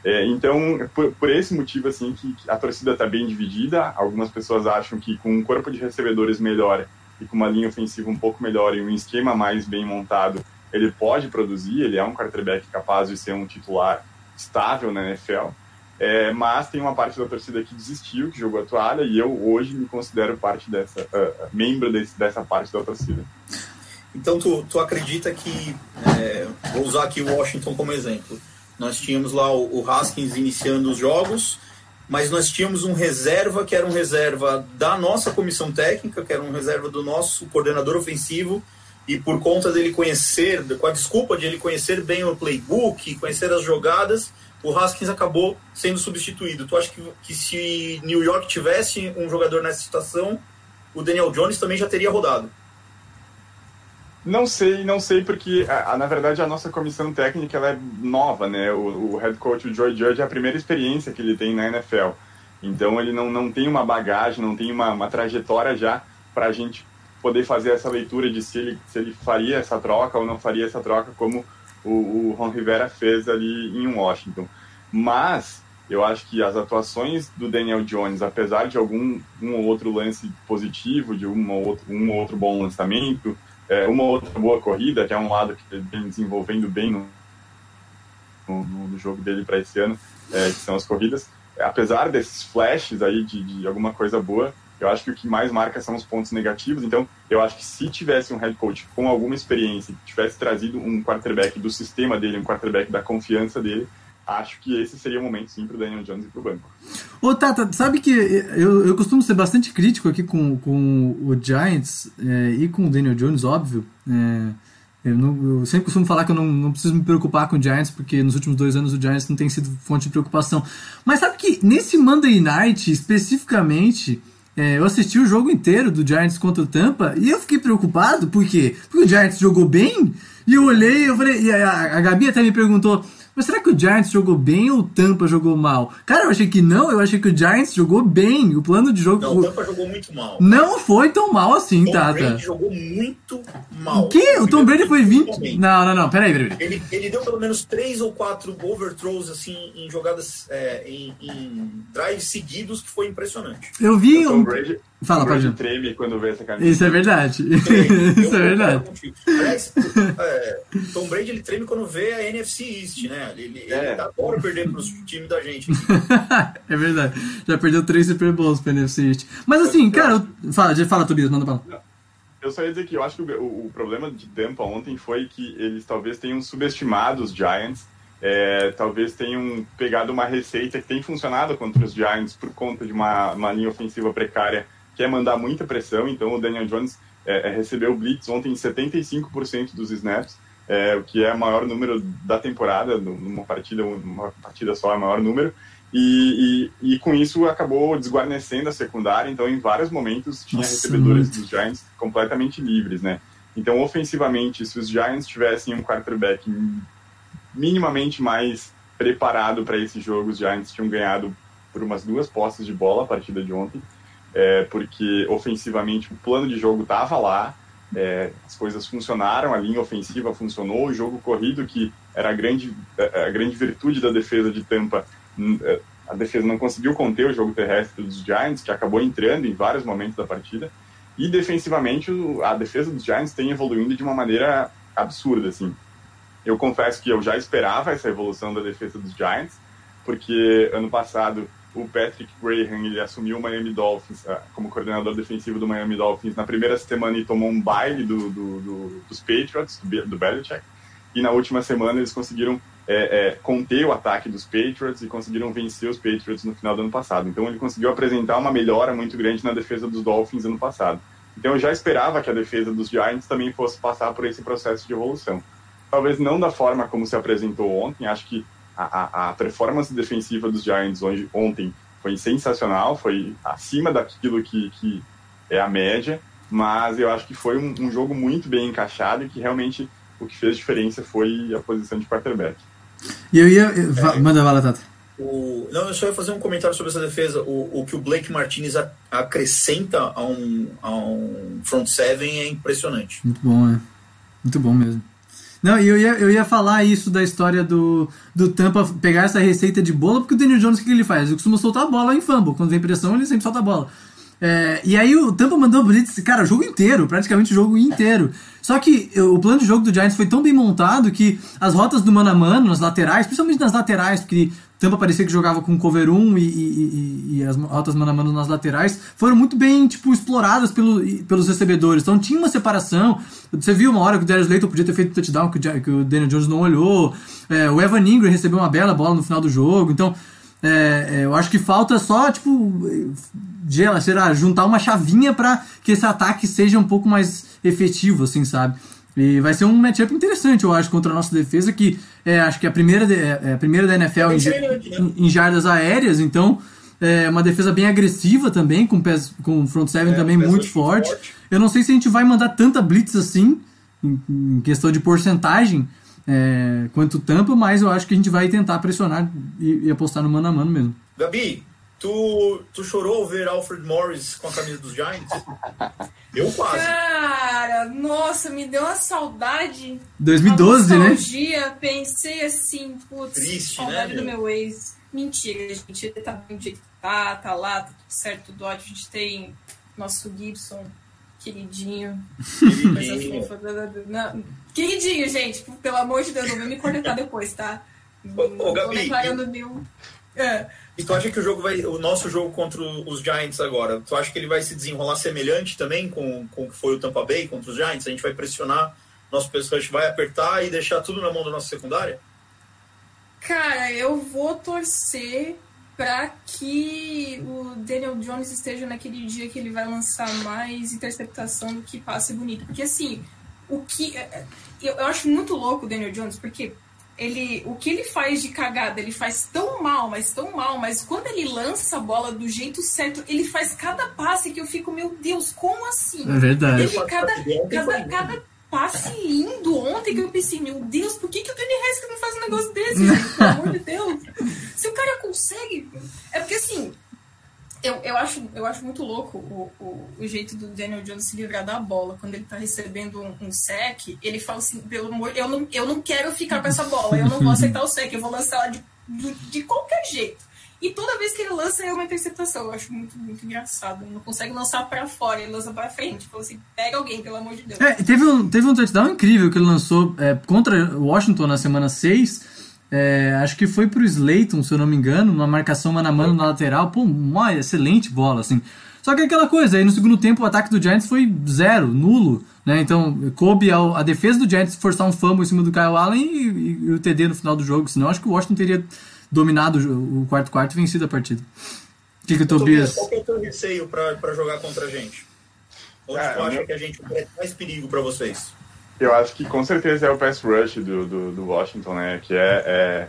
S4: É, então, por, por, esse motivo, assim, que a torcida está bem dividida, algumas pessoas acham que com um corpo de recebedores melhor, e com uma linha ofensiva um pouco melhor e um esquema mais bem montado, ele pode produzir, ele é um quarterback capaz de ser um titular estável na NFL. É, mas tem uma parte da torcida que desistiu, que jogou a toalha, e eu hoje me considero parte dessa, uh, membro desse, dessa parte da torcida.
S1: Então tu, tu acredita que, é, vou usar aqui o Washington como exemplo, nós tínhamos lá o, o Haskins iniciando os jogos, mas nós tínhamos um reserva que era um reserva da nossa comissão técnica, que era um reserva do nosso coordenador ofensivo, e por conta dele conhecer, com a desculpa de ele conhecer bem o playbook, conhecer as jogadas, o Haskins acabou sendo substituído. Tu acha que, que se New York tivesse um jogador nessa situação, o Daniel Jones também já teria rodado?
S4: Não sei, não sei, porque na verdade a nossa comissão técnica ela é nova, né? O, o head coach, o Joy Judge, é a primeira experiência que ele tem na NFL. Então ele não, não tem uma bagagem, não tem uma, uma trajetória já para a gente poder fazer essa leitura de se ele, se ele faria essa troca ou não faria essa troca, como o, o Ron Rivera fez ali em Washington. Mas eu acho que as atuações do Daniel Jones, apesar de algum um ou outro lance positivo, de um ou outro, um ou outro bom lançamento, é, uma outra boa corrida, que é um lado que ele vem desenvolvendo bem no, no, no jogo dele para esse ano, é, que são as corridas. Apesar desses flashes aí de, de alguma coisa boa, eu acho que o que mais marca são os pontos negativos. Então, eu acho que se tivesse um head coach com alguma experiência, tivesse trazido um quarterback do sistema dele, um quarterback da confiança dele, acho que esse seria o momento sim para o Daniel Jones e para o banco.
S3: Ô Tata, sabe que eu, eu costumo ser bastante crítico aqui com, com o Giants é, e com o Daniel Jones, óbvio. É, eu, não, eu, sempre costumo falar que eu não, não preciso me preocupar com o Giants, porque nos últimos dois anos o Giants não tem sido fonte de preocupação. Mas sabe que nesse Monday Night, especificamente, é, eu assisti o jogo inteiro do Giants contra o Tampa e eu fiquei preocupado, por quê? Porque o Giants jogou bem, e eu olhei, eu falei, e a, a Gabi até me perguntou, mas será que o Giants jogou bem ou o Tampa jogou mal? Cara, eu achei que não, eu achei que o Giants jogou bem. O plano de jogo.
S1: Não, o Tampa jogou muito mal.
S3: Não foi tão mal assim,
S1: Tom
S3: Tata.
S1: O Brady jogou muito mal.
S3: O quê? O Tom Brady foi 20. Não, não, não, peraí, peraí.
S1: Ele, ele deu pelo menos 3 ou 4 overthrows assim, em jogadas, é, em, em drives seguidos, que foi impressionante.
S3: Eu vi.
S4: O Tom Brady,
S3: Fala, pode.
S4: treme quando vê essa camisa.
S3: Isso é verdade. <laughs> Isso é verdade.
S1: É, Tom Brady ele treme quando vê a NFC East, né? Ele, ele
S4: É.
S1: adora perder pros times da gente. <laughs>
S3: é verdade. Já perdeu três Super Bowls pro NFC East. Mas assim, cara, eu... fala, fala, Tobias, manda bala.
S4: Eu só ia dizer que eu acho que o, o- o problema de Tampa ontem foi que eles talvez tenham subestimado os Giants, é, talvez tenham pegado uma receita que tem funcionado contra os Giants por conta de uma, uma linha ofensiva precária, que é mandar muita pressão. Então o Daniel Jones é, é, recebeu blitz ontem em 75% dos snaps, é, o que é o maior número da temporada, num- numa partida, uma partida só é o maior número. E, e, e com isso acabou desguarnecendo a secundária, então em vários momentos tinha
S3: Nossa,
S4: recebedores
S3: muito.
S4: dos Giants completamente livres, né? Então, ofensivamente, se os Giants tivessem um quarterback minimamente mais preparado para esse jogo, os Giants tinham ganhado por umas duas posses de bola a partida de ontem, é, porque ofensivamente o plano de jogo estava lá, é, as coisas funcionaram, a linha ofensiva funcionou, o jogo corrido, que era a grande, a grande virtude da defesa de Tampa, é, a defesa não conseguiu conter o jogo terrestre dos Giants, que acabou entrando em vários momentos da partida, e defensivamente a defesa dos Giants tem evoluindo de uma maneira absurda, assim. Eu confesso que eu já esperava essa evolução da defesa dos Giants, porque ano passado o Patrick Graham ele assumiu o Miami Dolphins ah, como coordenador defensivo do Miami Dolphins na primeira semana e tomou um baile do, do- do- dos Patriots, do, do Belichick, e na última semana eles conseguiram é, é, conter o ataque dos Patriots e conseguiram vencer os Patriots no final do ano passado. Então ele conseguiu apresentar uma melhora muito grande na defesa dos Dolphins ano passado. Então eu já esperava que a defesa dos Giants também fosse passar por esse processo de evolução. Talvez não da forma como se apresentou ontem, acho que a, a, a performance defensiva dos Giants hoje, ontem foi sensacional, foi acima daquilo que, que é a média, mas eu acho que foi um, um jogo muito bem encaixado e que realmente o que fez diferença foi a posição de quarterback.
S3: E eu ia. eu- va- Manda bala, Tata.
S1: O, não, eu só ia fazer um comentário sobre essa defesa. O, o que o Blake Martinez a- acrescenta a um, a um front seven é impressionante.
S3: Muito bom, é. Muito bom mesmo. Não, eu ia, eu ia falar isso da história do, do Tampa pegar essa receita de bola, porque o Daniel Jones, o que que ele faz? Ele costuma soltar a bola em fumble. Quando vem pressão, ele sempre solta a bola. É, e aí o Tampa mandou blitz, cara, o jogo inteiro, praticamente o jogo inteiro. Só que o plano de jogo do Giants foi tão bem montado que as rotas do mano a mano, nas laterais, principalmente nas laterais, porque Tampa parecia que jogava com cover 1 e, e, e, e as rotas mano a mano nas laterais, foram muito bem, tipo, exploradas pelo, pelos recebedores. Então tinha uma separação. Você viu uma hora que o Darius Layton podia ter feito um touchdown que o Daniel Jones não olhou. É, o Evan Ingram recebeu uma bela bola no final do jogo. Então é, é, eu acho que falta só, tipo, de, será, juntar uma chavinha para que esse ataque seja um pouco mais efetivo, assim, sabe? E vai ser um matchup interessante, eu acho, contra a nossa defesa, que é, acho que é a primeira, de, é, é a primeira da NFL em,
S1: né?
S3: em, em, jardas aéreas, então é uma defesa bem agressiva também, com, pés, com front seven
S1: É,
S3: também muito
S1: muito
S3: forte.
S1: forte.
S3: Eu não sei se a gente vai mandar tanta blitz assim, em, em questão de porcentagem, é, quanto tampa, mas eu acho que a gente vai tentar pressionar e, e apostar no mano a mano mesmo.
S1: Gabi, tu, tu chorou ver Alfred Morris com a camisa dos Giants? <laughs> Eu quase.
S2: Cara, nossa, me deu uma saudade.
S3: 2012,
S2: uma
S3: né?
S2: nostalgia. Pensei assim, putz,
S1: Triste,
S2: saudade
S1: né,
S2: do
S1: meu?
S2: ex. Mentira, gente. Ele tá bem do jeito que tá, tá lá, tá tudo certo, tudo ótimo. A gente tem nosso Gibson, queridinho.
S1: Queridinho.
S2: Não, Queridinho, gente, pelo amor de Deus, não vem me cornetar depois, tá?
S1: Ô, Gabi.
S2: É.
S1: E tu acha que o jogo vai. O nosso jogo contra os Giants agora, tu acha que ele vai se desenrolar semelhante também com, com o que foi o Tampa Bay contra os Giants? A gente vai pressionar, nosso pass rush vai apertar e deixar tudo na mão da nossa secundária?
S2: Cara, eu vou torcer pra que o Daniel Jones esteja naquele dia que ele vai lançar mais interceptação do que passe bonito. Porque assim, o que. Eu, eu acho muito louco o Daniel Jones, porque ele, o que ele faz de cagada, ele faz tão mal, mas tão mal, mas quando ele lança a bola do jeito certo, ele faz cada passe que eu fico, meu Deus, como assim?
S3: É verdade.
S2: Ele, cada, cada, cada passe lindo ontem que eu pensei, meu Deus, por que, que o Danny Haskins não faz um negócio desse? <laughs> Pelo amor de Deus. Se o cara consegue. É porque assim. Eu, eu, acho, eu acho muito louco o, o, o jeito do Daniel Jones se livrar da bola. Quando ele tá recebendo um, um sec, ele fala assim, pelo amor, eu não, eu não quero ficar com essa bola, eu não vou aceitar o sec, eu vou lançar ela de, de, de qualquer jeito. E toda vez que ele lança é uma interceptação. Eu acho muito, muito engraçado. Ele não consegue lançar pra fora, ele lança pra frente. Fala assim, pega alguém, pelo amor de Deus.
S3: É, teve um, teve um touchdown incrível que ele lançou é, contra Washington na semana 6. É, acho que foi pro Slayton, se eu não me engano, numa marcação mano a mano na lateral. Pô, uma excelente bola, assim. Só que é aquela coisa, aí no segundo tempo o ataque do Giants foi zero, nulo. Né? Então, coube ao, a defesa do Giants forçar um fumble em cima do Kyle Allen e, e- e o TD no final do jogo. Senão, acho que o Washington teria dominado o jo- o quarto quarto e vencido a partida. O que, que o Tobias.
S1: Qual que é o teu receio pra, pra jogar contra a gente? Onde
S4: Cara,
S1: tu acha
S4: meu-
S1: que a gente oferece mais perigo pra vocês?
S4: Eu acho que com certeza é o pass rush do, do, do Washington, né? Que é. é-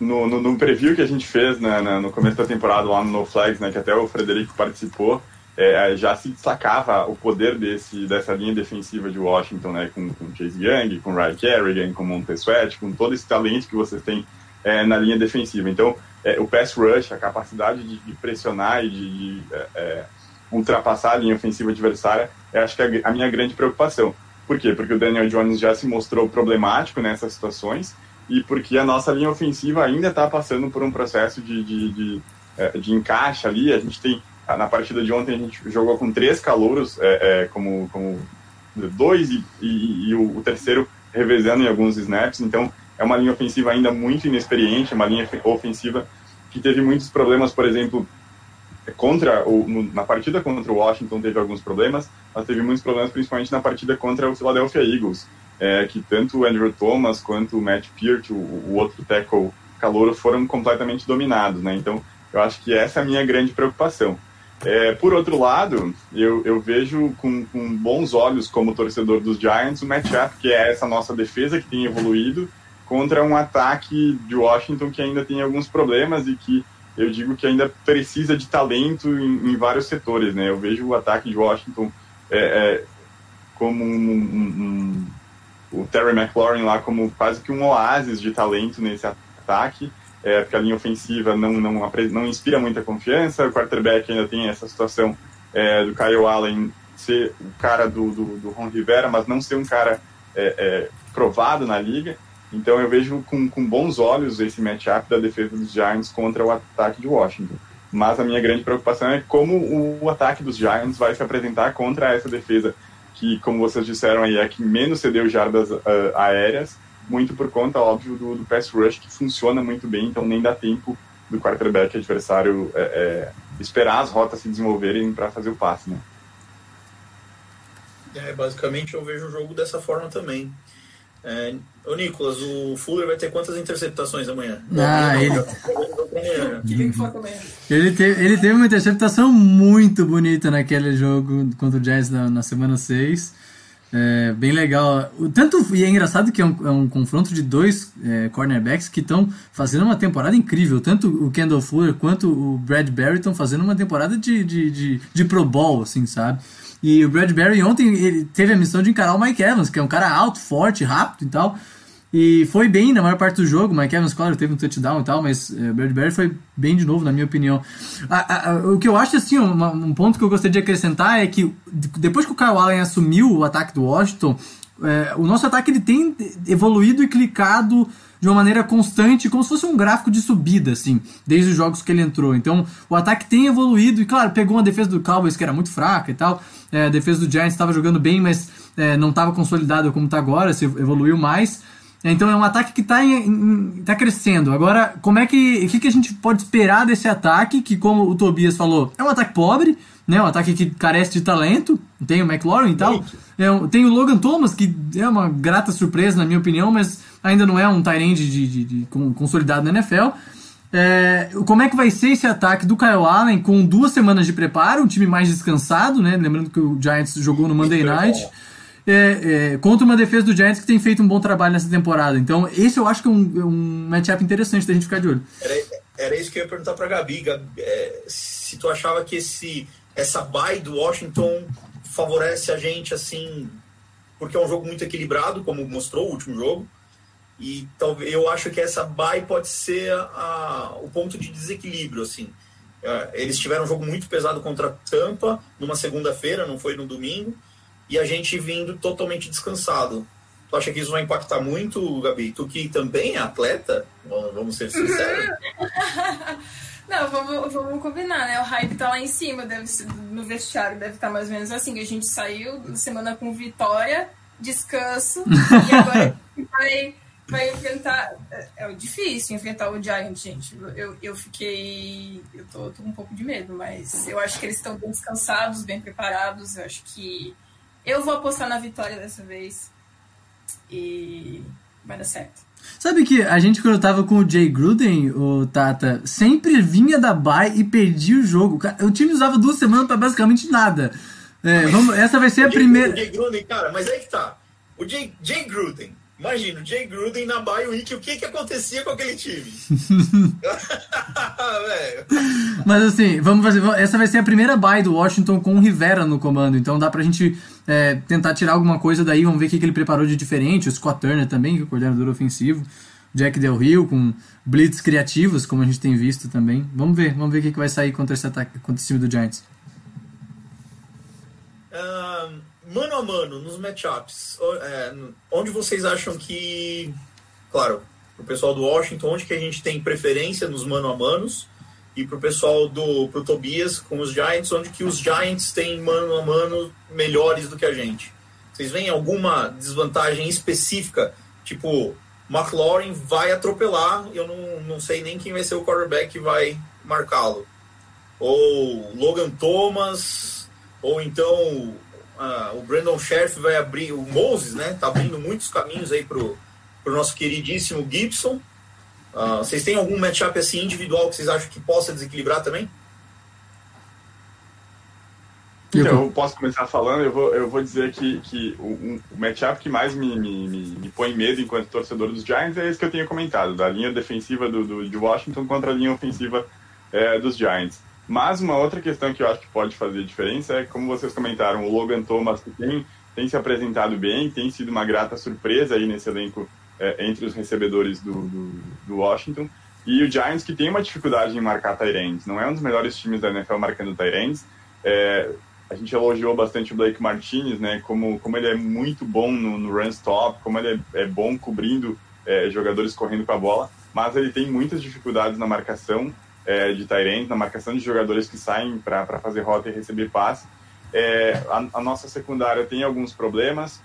S4: no, no, no preview que a gente fez né, no começo da temporada lá no No Flags, né? Que até o Frederico participou, é, já se destacava o poder desse, dessa linha defensiva de Washington, né? Com, com Chase Young, com Ray Kerrigan, com Montez Sweat, com todo esse talento que vocês têm é, na linha defensiva. Então, é, o pass rush, a capacidade de, de pressionar e de, de, é, é, ultrapassar a linha ofensiva adversária, é acho que é a minha grande preocupação. Por quê? Porque o Daniel Jones já se mostrou problemático nessas situações e porque a nossa linha ofensiva ainda está passando por um processo de, de, de, eh, de encaixe ali. A gente tem, na partida de ontem, a gente jogou com três calouros, eh, eh, como, como dois e, e- e o, o terceiro revezando em alguns snaps. Então, é uma linha ofensiva ainda muito inexperiente, uma linha fe- ofensiva que teve muitos problemas, por exemplo, contra o, na partida contra o Washington teve alguns problemas, mas teve muitos problemas principalmente na partida contra o Philadelphia Eagles, é, que tanto o Andrew Thomas quanto o Matt Peart, o, o outro tackle calouro, foram completamente dominados, né? Então, eu acho que essa é a minha grande preocupação. É, por outro lado, eu, eu vejo com, com bons olhos, como torcedor dos Giants, o matchup, que é essa nossa defesa que tem evoluído, contra um ataque de Washington que ainda tem alguns problemas e que eu digo que ainda precisa de talento em, em vários setores, né? Eu vejo o ataque de Washington é, é, como um, um- um- o Terry McLaurin lá como quase que um oásis de talento nesse ataque, é, porque a linha ofensiva não, não, não inspira muita confiança, o quarterback ainda tem essa situação é, do Kyle Allen ser o cara do, do, do Ron Rivera, mas não ser um cara é, é, provado na liga. Então eu vejo com, com bons olhos esse matchup da defesa dos Giants contra o ataque de Washington. mas a minha grande preocupação é como o ataque dos Giants vai se apresentar contra essa defesa, que, como vocês disseram aí, é que menos cedeu jardas uh, aéreas, muito por conta, óbvio, do, do pass rush, que funciona muito bem, então nem dá tempo do quarterback adversário é, é, esperar as rotas se desenvolverem para fazer o passe, né?
S1: É, basicamente eu vejo o jogo dessa forma também. É, ô Nicolas, o Fuller vai ter quantas interceptações amanhã?
S3: Ah, ele,
S2: amanhã.
S3: ele, teve, ele teve uma interceptação muito bonita naquele jogo contra o Jazz na, na semana 6. É, bem legal. O- Tanto, e é engraçado que é um, é um confronto de dois é, cornerbacks que estão fazendo uma temporada incrível. Tanto o Kendall Fuller quanto o Bradbury estão fazendo uma temporada de, de, de, de Pro Bowl, assim, sabe? E o Bradbury ontem ele teve a missão de encarar o Mike Evans, que é um cara alto, forte, rápido e tal. E foi bem na maior parte do jogo. Mike Evans, claro, teve um touchdown e tal, mas o Bradbury foi bem de novo, na minha opinião. A- a- a- o que eu acho, assim, uma- um ponto que eu gostaria de acrescentar é que de- depois que o Kyle Allen assumiu o ataque do Washington, é, o nosso ataque ele tem evoluído e clicado de uma maneira constante, como se fosse um gráfico de subida, assim, desde os jogos que ele entrou. Então, o ataque tem evoluído, e claro, pegou uma defesa do Cowboys que era muito fraca e tal. É, a defesa do Giants estava jogando bem, mas é, não estava consolidada como está agora, se evoluiu mais. É, Então é um ataque que está tá crescendo. Agora, como é que. O que, que a gente pode esperar desse ataque? Que, como o Tobias falou, é um ataque pobre, né? Um ataque que carece de talento. Tem o McLaurin e tal. É tem o Logan Thomas, que é uma grata surpresa, na minha opinião, mas ainda não é um end de, de- de- com- consolidado na NFL. É, como é que vai ser esse ataque do Kyle Allen com duas semanas de preparo, um time mais descansado, né? Lembrando que o Giants jogou no Monday Night. É, é, contra uma defesa do Giants que tem feito um bom trabalho nessa temporada. Então, esse eu acho que é um, é um matchup interessante da gente ficar de olho.
S1: Era, era isso que eu ia perguntar pra Gabi. Gabi é, se tu achava que esse, essa bye do Washington favorece a gente, assim, porque é um jogo muito equilibrado, como mostrou o último jogo. E talvez eu acho que essa bye pode ser a- o ponto de desequilíbrio, assim. É, Eles tiveram um jogo muito pesado contra Tampa numa segunda-feira, não foi no domingo, e a gente vindo totalmente descansado. Tu acha que isso vai impactar muito, Gabi? Tu que também é atleta, vamos ser sinceros. <laughs>
S2: Não, vamos, vamos combinar, né? O hype tá lá em cima, deve ser, no vestiário deve estar mais ou menos assim. A gente saiu da semana com vitória, descanso, <laughs> e agora vai, vai enfrentar. É, é difícil enfrentar o Giant, gente. Eu, eu fiquei. Eu tô, tô com um pouco de medo, mas eu acho que eles estão bem descansados, bem preparados. Eu acho que. Eu vou apostar na vitória dessa vez. E vai dar certo.
S3: Sabe que a gente, quando tava com o Jay Gruden, o Tata, sempre vinha da bye e perdia o jogo. O time usava duas semanas pra basicamente nada. É, vamos, essa vai ser a
S1: O Jay-
S3: primeira.
S1: O Jay Gruden, cara, mas aí que tá. O Jay, Jay Gruden, imagina, o Jay Gruden na bye week, o que que acontecia com aquele time? <laughs>
S3: Mas assim, vamos fazer. Essa vai ser a primeira bye do Washington com o Rivera no comando. Então dá pra gente é, tentar tirar alguma coisa daí. Vamos ver o que, que ele preparou de diferente. O Scott Turner também, que é o coordenador ofensivo. Jack Del Rio com blitz criativos, como a gente tem visto também. Vamos ver, vamos ver o que, que vai sair contra esse ataque, contra esse time do Giants.
S1: Ah, mano a mano, nos matchups, é, onde vocês acham que, claro, pro pessoal do Washington, onde que a gente tem preferência nos mano a manos? E pro pessoal do pro Tobias com os Giants, onde que os Giants têm mano a mano melhores do que a gente? Vocês veem alguma desvantagem específica? Tipo, McLaurin vai atropelar, eu não, não sei nem quem vai ser o quarterback que vai marcá-lo. Ou Logan Thomas, ou então ah, o Brandon Sheriff vai abrir, o Moses, né? Tá abrindo muitos caminhos aí pro, pro nosso queridíssimo Gibson. Ah, vocês têm algum matchup assim individual que vocês acham que possa desequilibrar também?
S4: Então, eu posso começar falando, eu vou, eu vou dizer que, que o, o matchup que mais me, me, me, me põe medo enquanto torcedor dos Giants é esse que eu tinha comentado, da linha defensiva do, do, de Washington contra a linha ofensiva é, dos Giants. Mas uma outra questão que eu acho que pode fazer diferença é, como vocês comentaram, o Logan Thomas tem, tem se apresentado bem, tem sido uma grata surpresa aí nesse elenco é, entre os recebedores do, do, do Washington. E o Giants que tem uma dificuldade em marcar Tyrands, não é um dos melhores times da NFL marcando Tyrands. É, a gente elogiou bastante o Blake Martinez, né? Como, como ele é muito bom no, no run stop, como ele é, é bom cobrindo é, jogadores correndo com a bola, mas ele tem muitas dificuldades na marcação é, de Tyrant, na marcação de jogadores que saem para fazer rota e receber passe. É, a, a, nossa secundária tem alguns problemas.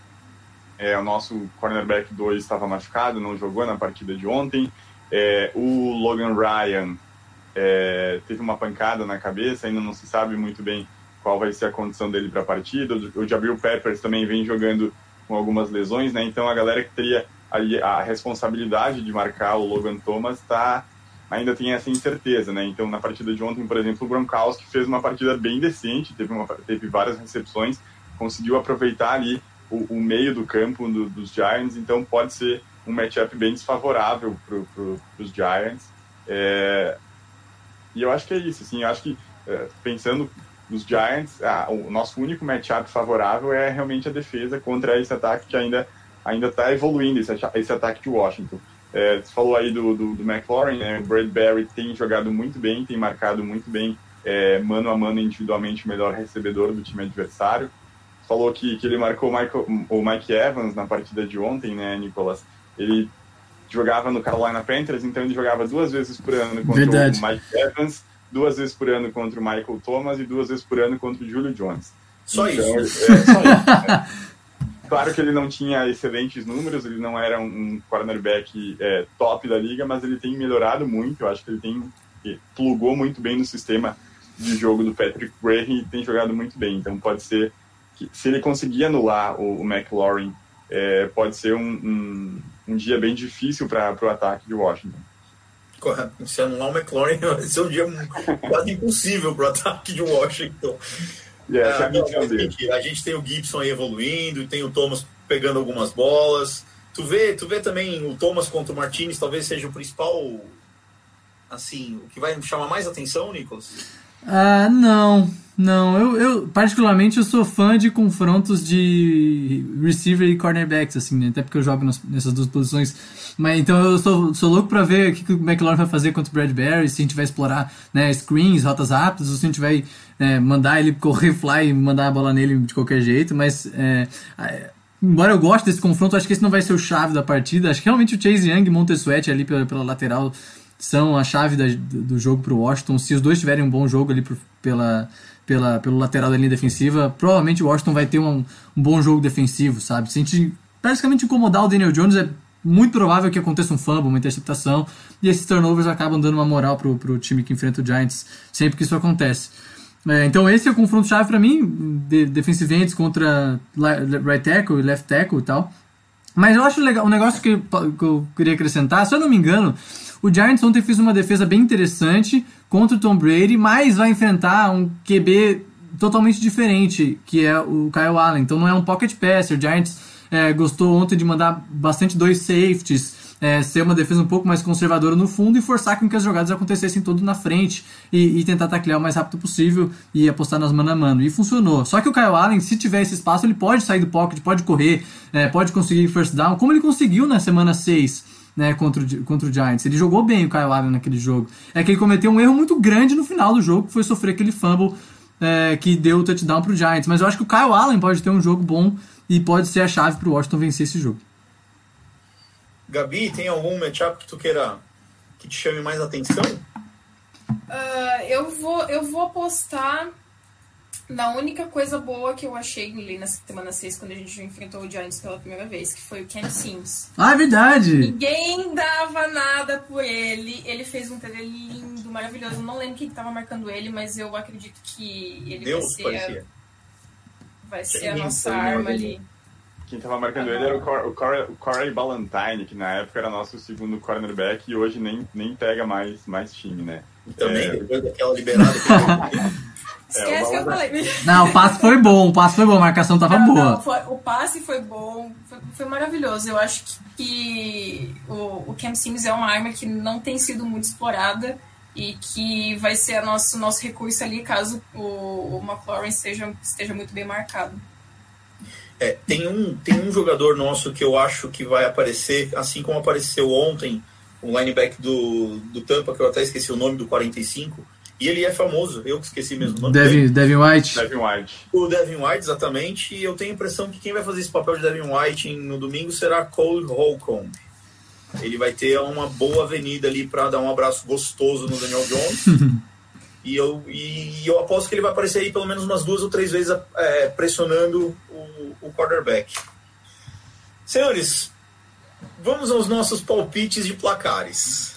S4: É, o nosso cornerback 2 estava machucado, não jogou na partida de ontem. É, o Logan Ryan é, teve uma pancada na cabeça, ainda não se sabe muito bem qual vai ser a condição dele para a partida. O Jabril Peppers também vem jogando com algumas lesões, né? Então a galera que teria a, a responsabilidade de marcar o Logan Thomas tá, ainda tem essa incerteza, né? Então na partida de ontem, por exemplo, o Gronkowski fez uma partida bem decente, teve, uma, teve várias recepções, conseguiu aproveitar ali o, o meio do campo do, dos Giants, então pode ser um matchup bem desfavorável para pro, os Giants. É, e eu acho que é isso, assim, eu acho que é, pensando nos Giants, ah, o nosso único matchup favorável é realmente a defesa contra esse ataque que ainda ainda está evoluindo, esse, esse ataque de Washington. É, você falou aí do, do, do McLaurin, né? o Bradbury tem jogado muito bem, tem marcado muito bem é, mano a mano individualmente o melhor recebedor do time adversário. Falou que, que ele marcou o, Michael, o Mike Evans na partida de ontem, né, Nicolas? Ele jogava no Carolina Panthers, então ele jogava duas vezes por ano contra Verdade. o Mike Evans, duas vezes por ano contra o Michael Thomas e duas vezes por ano contra o Julio Jones.
S1: Só então,
S4: isso. É, só isso. Né? <laughs> Claro que ele não tinha excelentes números, ele não era um cornerback é, top da liga, mas ele tem melhorado muito. Eu acho que ele tem plugou muito bem no sistema de jogo do Patrick Graham e tem jogado muito bem. Então pode ser que se ele conseguir anular o, o McLaurin, é, pode ser um, um, um, dia bem difícil para o ataque de Washington.
S1: Se anular o McLaurin, <laughs> vai ser um dia quase impossível para o ataque de Washington. Yeah, é, não, a, gente, a gente tem o Gibson aí evoluindo, tem o Thomas pegando algumas bolas. Tu vê, tu vê também o Thomas contra o Martinez, talvez seja o principal, assim, o que vai chamar mais atenção, Nicolas?
S3: Ah, não. Não, eu, eu particularmente eu sou fã de confrontos de receiver e cornerbacks, assim, né? Até porque eu jogo nas, nessas duas posições. Mas então eu sou, sou louco para ver o que, que o McLaurin vai fazer contra o Bradbury, se a gente vai explorar né, screens, rotas rápidas, ou se a gente vai é, mandar ele correr fly e mandar a bola nele de qualquer jeito. Mas é, embora eu goste desse confronto, acho que esse não vai ser o chave da partida. Acho que realmente o Chase Young e Montesuete ali pela, pela lateral são a chave da, do jogo para o Washington. Se os dois tiverem um bom jogo ali pela pela, pelo lateral da linha defensiva, provavelmente o Washington vai ter um, um bom jogo defensivo, sabe? Se a gente praticamente incomodar o Daniel Jones, é muito provável que aconteça um fumble, uma interceptação, e esses turnovers acabam dando uma moral pro, pro time que enfrenta o Giants sempre que isso acontece. É, então esse é o confronto chave para mim, de, defensive ends contra right tackle e left tackle e tal. Mas eu acho legal, um negócio que, que eu queria acrescentar, se eu não me engano, o Giants ontem fez uma defesa bem interessante contra o Tom Brady, mas vai enfrentar um QB totalmente diferente, que é o Kyle Allen. Então não é um pocket passer. O Giants é, gostou ontem de mandar bastante dois safeties, é, ser uma defesa um pouco mais conservadora no fundo e forçar com que as jogadas acontecessem todo na frente e, e tentar taclear o mais rápido possível e apostar nas mano a mano. E funcionou. Só que o Kyle Allen, se tiver esse espaço, ele pode sair do pocket, pode correr, é, pode conseguir first down, como ele conseguiu na semana 6 né, contra, o, contra o Giants. Ele jogou bem o Kyle Allen naquele jogo. É que ele cometeu um erro muito grande no final do jogo, que foi sofrer aquele fumble é, que deu o touchdown pro Giants. Mas eu acho que o Kyle Allen pode ter um jogo bom e pode ser a chave pro Washington vencer esse jogo.
S1: Gabi, tem algum matchup que tu queira que te chame mais atenção?
S2: Uh, eu, vou, eu vou apostar na única coisa boa que eu achei ali na semana 6, quando a gente enfrentou o Giants pela primeira vez, que foi o Ken Sims.
S3: Ah, é verdade!
S2: Ninguém dava nada por ele. Ele fez um TD lindo, maravilhoso. Não lembro quem estava marcando ele, mas eu acredito que ele
S1: Deus
S2: vai ser, a, vai ser a nossa arma ali.
S4: Quem estava marcando ah, ele era o, Cor, o, Cor, o Corey Ballantyne, que na época era nosso segundo cornerback e hoje nem, nem pega mais, mais time, né?
S1: Também, é... depois daquela liberada que <laughs>
S2: Esquece é, que eu falei. <laughs>
S3: Não, o passe foi bom, o passe foi bom, a marcação tava
S2: não,
S3: boa.
S2: Não, foi, o passe foi bom, foi, foi maravilhoso. Eu acho que, que, o, o Cam Sims é uma arma que não tem sido muito explorada e que vai ser o nosso, nosso recurso ali caso o, o McLaurin esteja, esteja muito bem marcado.
S1: É, tem, um, tem um jogador nosso que eu acho que vai aparecer, assim como apareceu ontem, o linebacker do, do Tampa, que eu até esqueci o nome do 45, e ele é famoso, eu que esqueci mesmo o nome
S3: Devin,
S1: dele.
S3: Devin White.
S4: Devin White.
S1: O Devin White, exatamente. E eu tenho a impressão que quem vai fazer esse papel de Devin White no domingo será Cole Holcomb. Ele vai ter uma boa avenida ali para dar um abraço gostoso no Daniel Jones. <laughs> e, eu, e eu aposto que ele vai aparecer aí pelo menos umas duas ou três vezes é, pressionando o, o quarterback. Senhores, vamos aos nossos palpites de placares.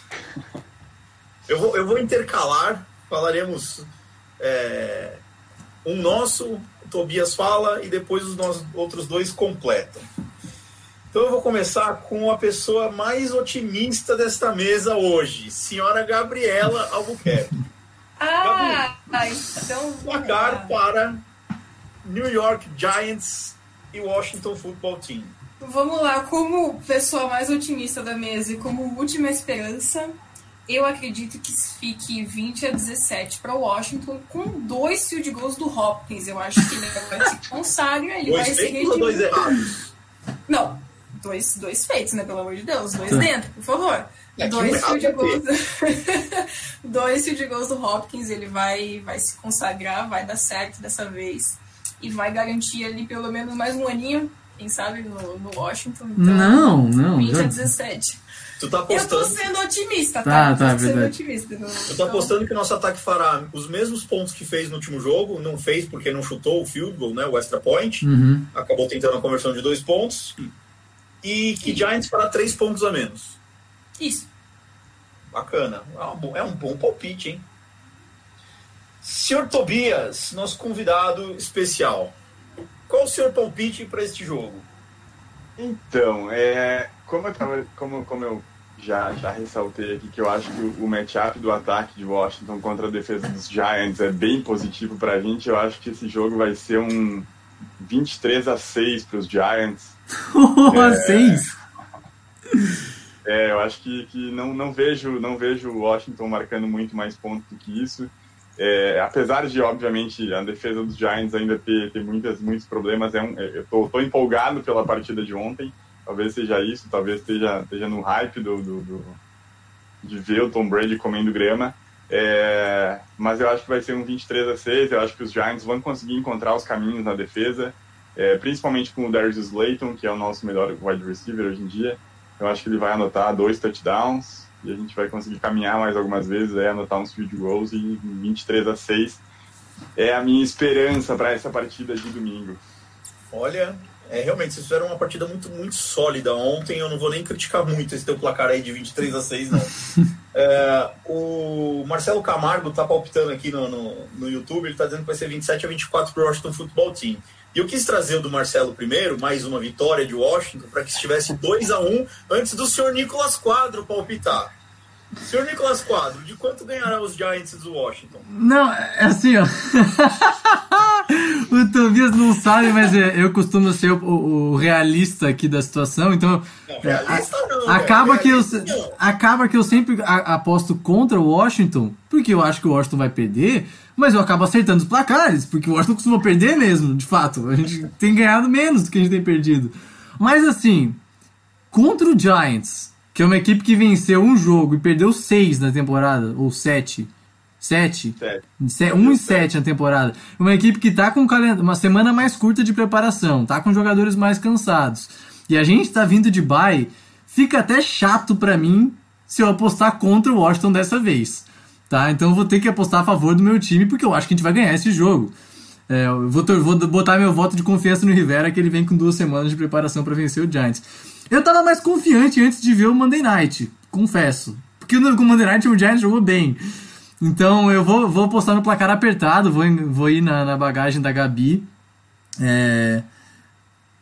S1: Eu vou, eu vou intercalar, falaremos é, um nosso, Tobias fala e depois os nossos outros dois completam. Então eu vou começar com a pessoa mais otimista desta mesa hoje, senhora Gabriela Albuquerque. <laughs>
S2: Ah, então.
S1: Placar para New York Giants e Washington Football Team.
S2: Vamos lá, como pessoa mais otimista da mesa e como última esperança, eu acredito que fique 20 a 17 para Washington com dois field goals do Hopkins. Eu acho que ele vai se consagrar e ele vai
S1: Dois feitos ou dois errados?
S2: Não, dois, dois feitos, né? Pelo amor de Deus. Dois dentro, por favor.
S1: É,
S2: dois field
S1: vai
S2: goals. <laughs> dois field goals do Hopkins, ele vai, vai se consagrar, vai dar certo dessa vez. E vai garantir ali pelo menos mais um aninho, quem sabe, no, no Washington. Então,
S3: Não, não.
S2: 20 a
S3: já-
S2: 17.
S1: Tu tá
S2: Eu tô
S1: apostando,
S2: sendo otimista,
S3: Tá,
S2: tá?
S3: tá,
S2: tô sendo otimista. Não,
S1: eu tô apostando que o nosso ataque fará os mesmos pontos que fez no último jogo, não fez porque não chutou o field goal, né, o extra point,
S3: Uhum.
S1: acabou tentando a conversão de dois pontos, e que Giants fará três pontos a menos.
S2: Isso.
S1: Bacana. É um bom, é um bom palpite, hein? Senhor Tobias, nosso convidado especial. Qual o seu palpite para este jogo?
S4: Então, é, como, eu tava, como, como eu já, já ressaltei aqui, que eu acho que o, o matchup do ataque de Washington contra a defesa dos Giants é bem positivo pra gente, eu acho que esse jogo vai ser um 23 a 6 para os Giants. <laughs>
S3: Seis.
S4: É, eu acho que, que não, não vejo não vejo o Washington marcando muito mais pontos do que isso. É, apesar de, obviamente, a defesa dos Giants ainda ter, ter muitas, muitos problemas, é um, é, eu tô, tô empolgado pela partida de ontem. Talvez seja isso, talvez esteja, esteja no hype do, do, do- de ver o Tom Brady comendo grama. É, mas eu acho que vai ser um 23 a 6. Eu acho que os Giants vão conseguir encontrar os caminhos na defesa, é, principalmente com o Darius Slayton, que é o nosso melhor wide receiver hoje em dia. Eu acho que ele vai anotar dois touchdowns e a gente vai conseguir caminhar mais algumas vezes, é, anotar uns field goals e 23 a 6 é a minha esperança para essa partida de domingo.
S1: Olha, é, realmente, vocês fizeram uma partida muito, muito sólida ontem. Eu não vou nem criticar muito esse teu placar aí de 23 a 6, não. <laughs> É, o Marcelo Camargo tá palpitando aqui no, no, no YouTube. Ele tá dizendo que vai ser 27 a 24 pro Washington Football Team. E eu quis trazer o do Marcelo primeiro, mais uma vitória de Washington, para que estivesse 2 a 1 antes do senhor Nicolas Quadro palpitar. Senhor Nicolas Quadro, de quanto ganharão os Giants do Washington?
S3: Não, é assim, ó. <laughs> o Tobias não sabe, mas é, eu costumo ser o, o- o realista aqui da situação, então.
S1: Não,
S3: é,
S1: realista
S3: a-
S1: não,
S3: acaba, que eu,
S1: não.
S3: acaba que eu sempre a- aposto contra o Washington, porque eu acho que o Washington vai perder, mas eu acabo acertando os placares, porque o Washington costuma perder mesmo, de fato. A gente tem ganhado menos do que a gente tem perdido. Mas assim, contra o Giants, que é uma equipe que venceu um jogo e perdeu seis na temporada, ou sete. Sete?
S4: Sério.
S3: 1 e 7 na temporada. Uma equipe que tá com um uma semana mais curta de preparação, tá com jogadores mais cansados. E a gente tá vindo de bye, fica até chato pra mim se eu apostar contra o Washington dessa vez. Tá? Então eu vou ter que apostar a favor do meu time, porque eu acho que a gente vai ganhar esse jogo. É, eu vou, vou botar meu voto de confiança no Rivera, que ele vem com duas semanas de preparação pra vencer o Giants. Eu tava mais confiante antes de ver o Monday Night, confesso. Porque no, Monday Night o Giants jogou bem. Então eu vou, vou apostar no placar apertado, vou, vou ir na, na bagagem da Gabi. É,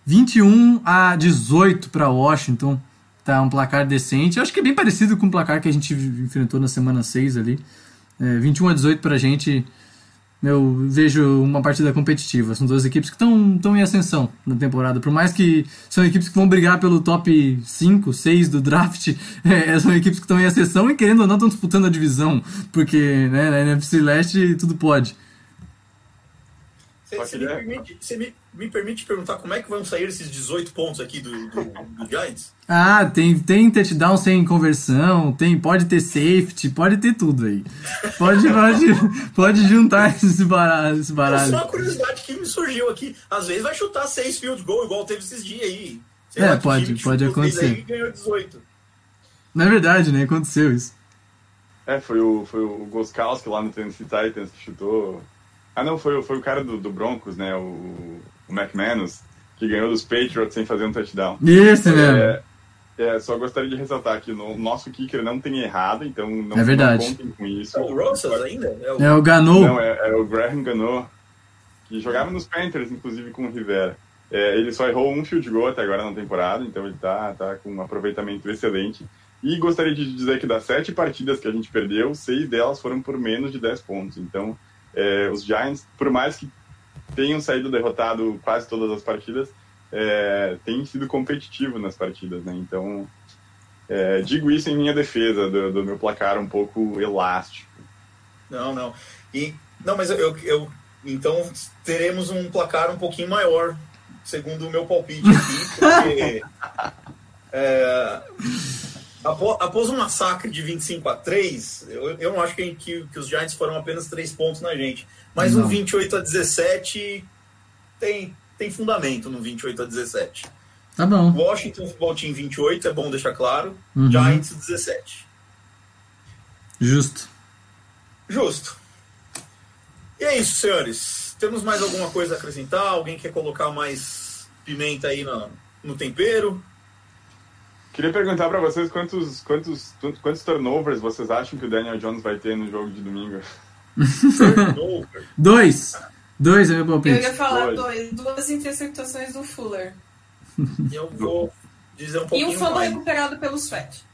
S3: 21 a 18 para Washington. Tá um placar decente. Eu acho que é bem parecido com o placar que a gente enfrentou na semana 6 ali. É, 21 a 18 pra gente. Eu vejo uma partida competitiva. São duas equipes que estão em ascensão na temporada. Por mais que são equipes que vão brigar pelo top 5, 6 do draft, <laughs> é, são equipes que estão em ascensão e querendo ou não estão disputando a divisão. Porque né, na NFC Leste tudo pode.
S1: Você,
S4: Só
S1: me, permite, você me, me permite perguntar como é que vão sair esses 18 pontos aqui do, do, do Giants?
S3: Ah, tem, tem touchdown sem conversão, tem, pode ter safety, pode ter tudo aí. Pode, pode, pode juntar esse baralho. Esse
S1: Essa é
S3: baralho.
S1: uma curiosidade que me surgiu aqui. Às vezes vai chutar 6 field goal, igual teve esses dias aí.
S3: É,
S1: que
S3: pode- pode acontecer.
S1: Aí ganhou 18.
S3: Na verdade, né? Aconteceu isso.
S4: É, foi o, foi o Goskowski lá no Tennessee Titans que chutou. Ah, não, foi, o- foi o cara do, do Broncos, né? O, o McManus, que ganhou dos Patriots sem fazer um touchdown.
S3: Isso mesmo.
S4: É, é, só gostaria de ressaltar que o nosso kicker não tem errado, então não,
S3: É verdade.
S4: não contem com isso.
S1: É o Rosas ainda? É o...
S3: É o Ganou.
S4: Não, é, é o Graham Gano, que jogava nos Panthers, inclusive com o Rivera. É, ele só errou um field goal até agora na temporada, então ele tá, tá com um aproveitamento excelente. E gostaria de dizer que das sete partidas que a gente perdeu, seis delas foram por menos de 10 pontos. Então, é, os Giants, por mais que tenham saído derrotado quase todas as partidas, é, têm sido competitivo nas partidas, né? Então, é, digo isso em minha defesa do, do meu placar um pouco elástico.
S1: Não, não. E, não, mas eu, eu, Então teremos um placar um pouquinho maior, segundo o meu palpite aqui, porque. <laughs> é, após um massacre de 25 a 3, eu, eu não acho que, que, que os Giants foram apenas 3 pontos na gente. Mas
S3: Não.
S1: um 28 a 17 tem, tem fundamento no 28 a 17.
S3: Tá bom.
S1: Washington Football Team 28, é bom deixar claro.
S3: Uhum.
S1: Giants 17.
S3: Justo.
S1: Justo. E é isso, senhores. Temos mais alguma coisa a acrescentar? Alguém quer colocar mais pimenta aí no, no tempero?
S4: Queria perguntar pra vocês quantos, quantos, quantos turnovers vocês acham que o Daniel Jones vai ter no jogo de domingo? <laughs>
S3: Dois. Dois é meu
S2: Eu
S3: palpite.
S2: ia falar
S4: Dois.
S2: dois, duas interceptações do Fuller.
S1: E eu vou dizer um
S2: E um
S1: pouquinho
S2: fumble recuperado pelo Sweat.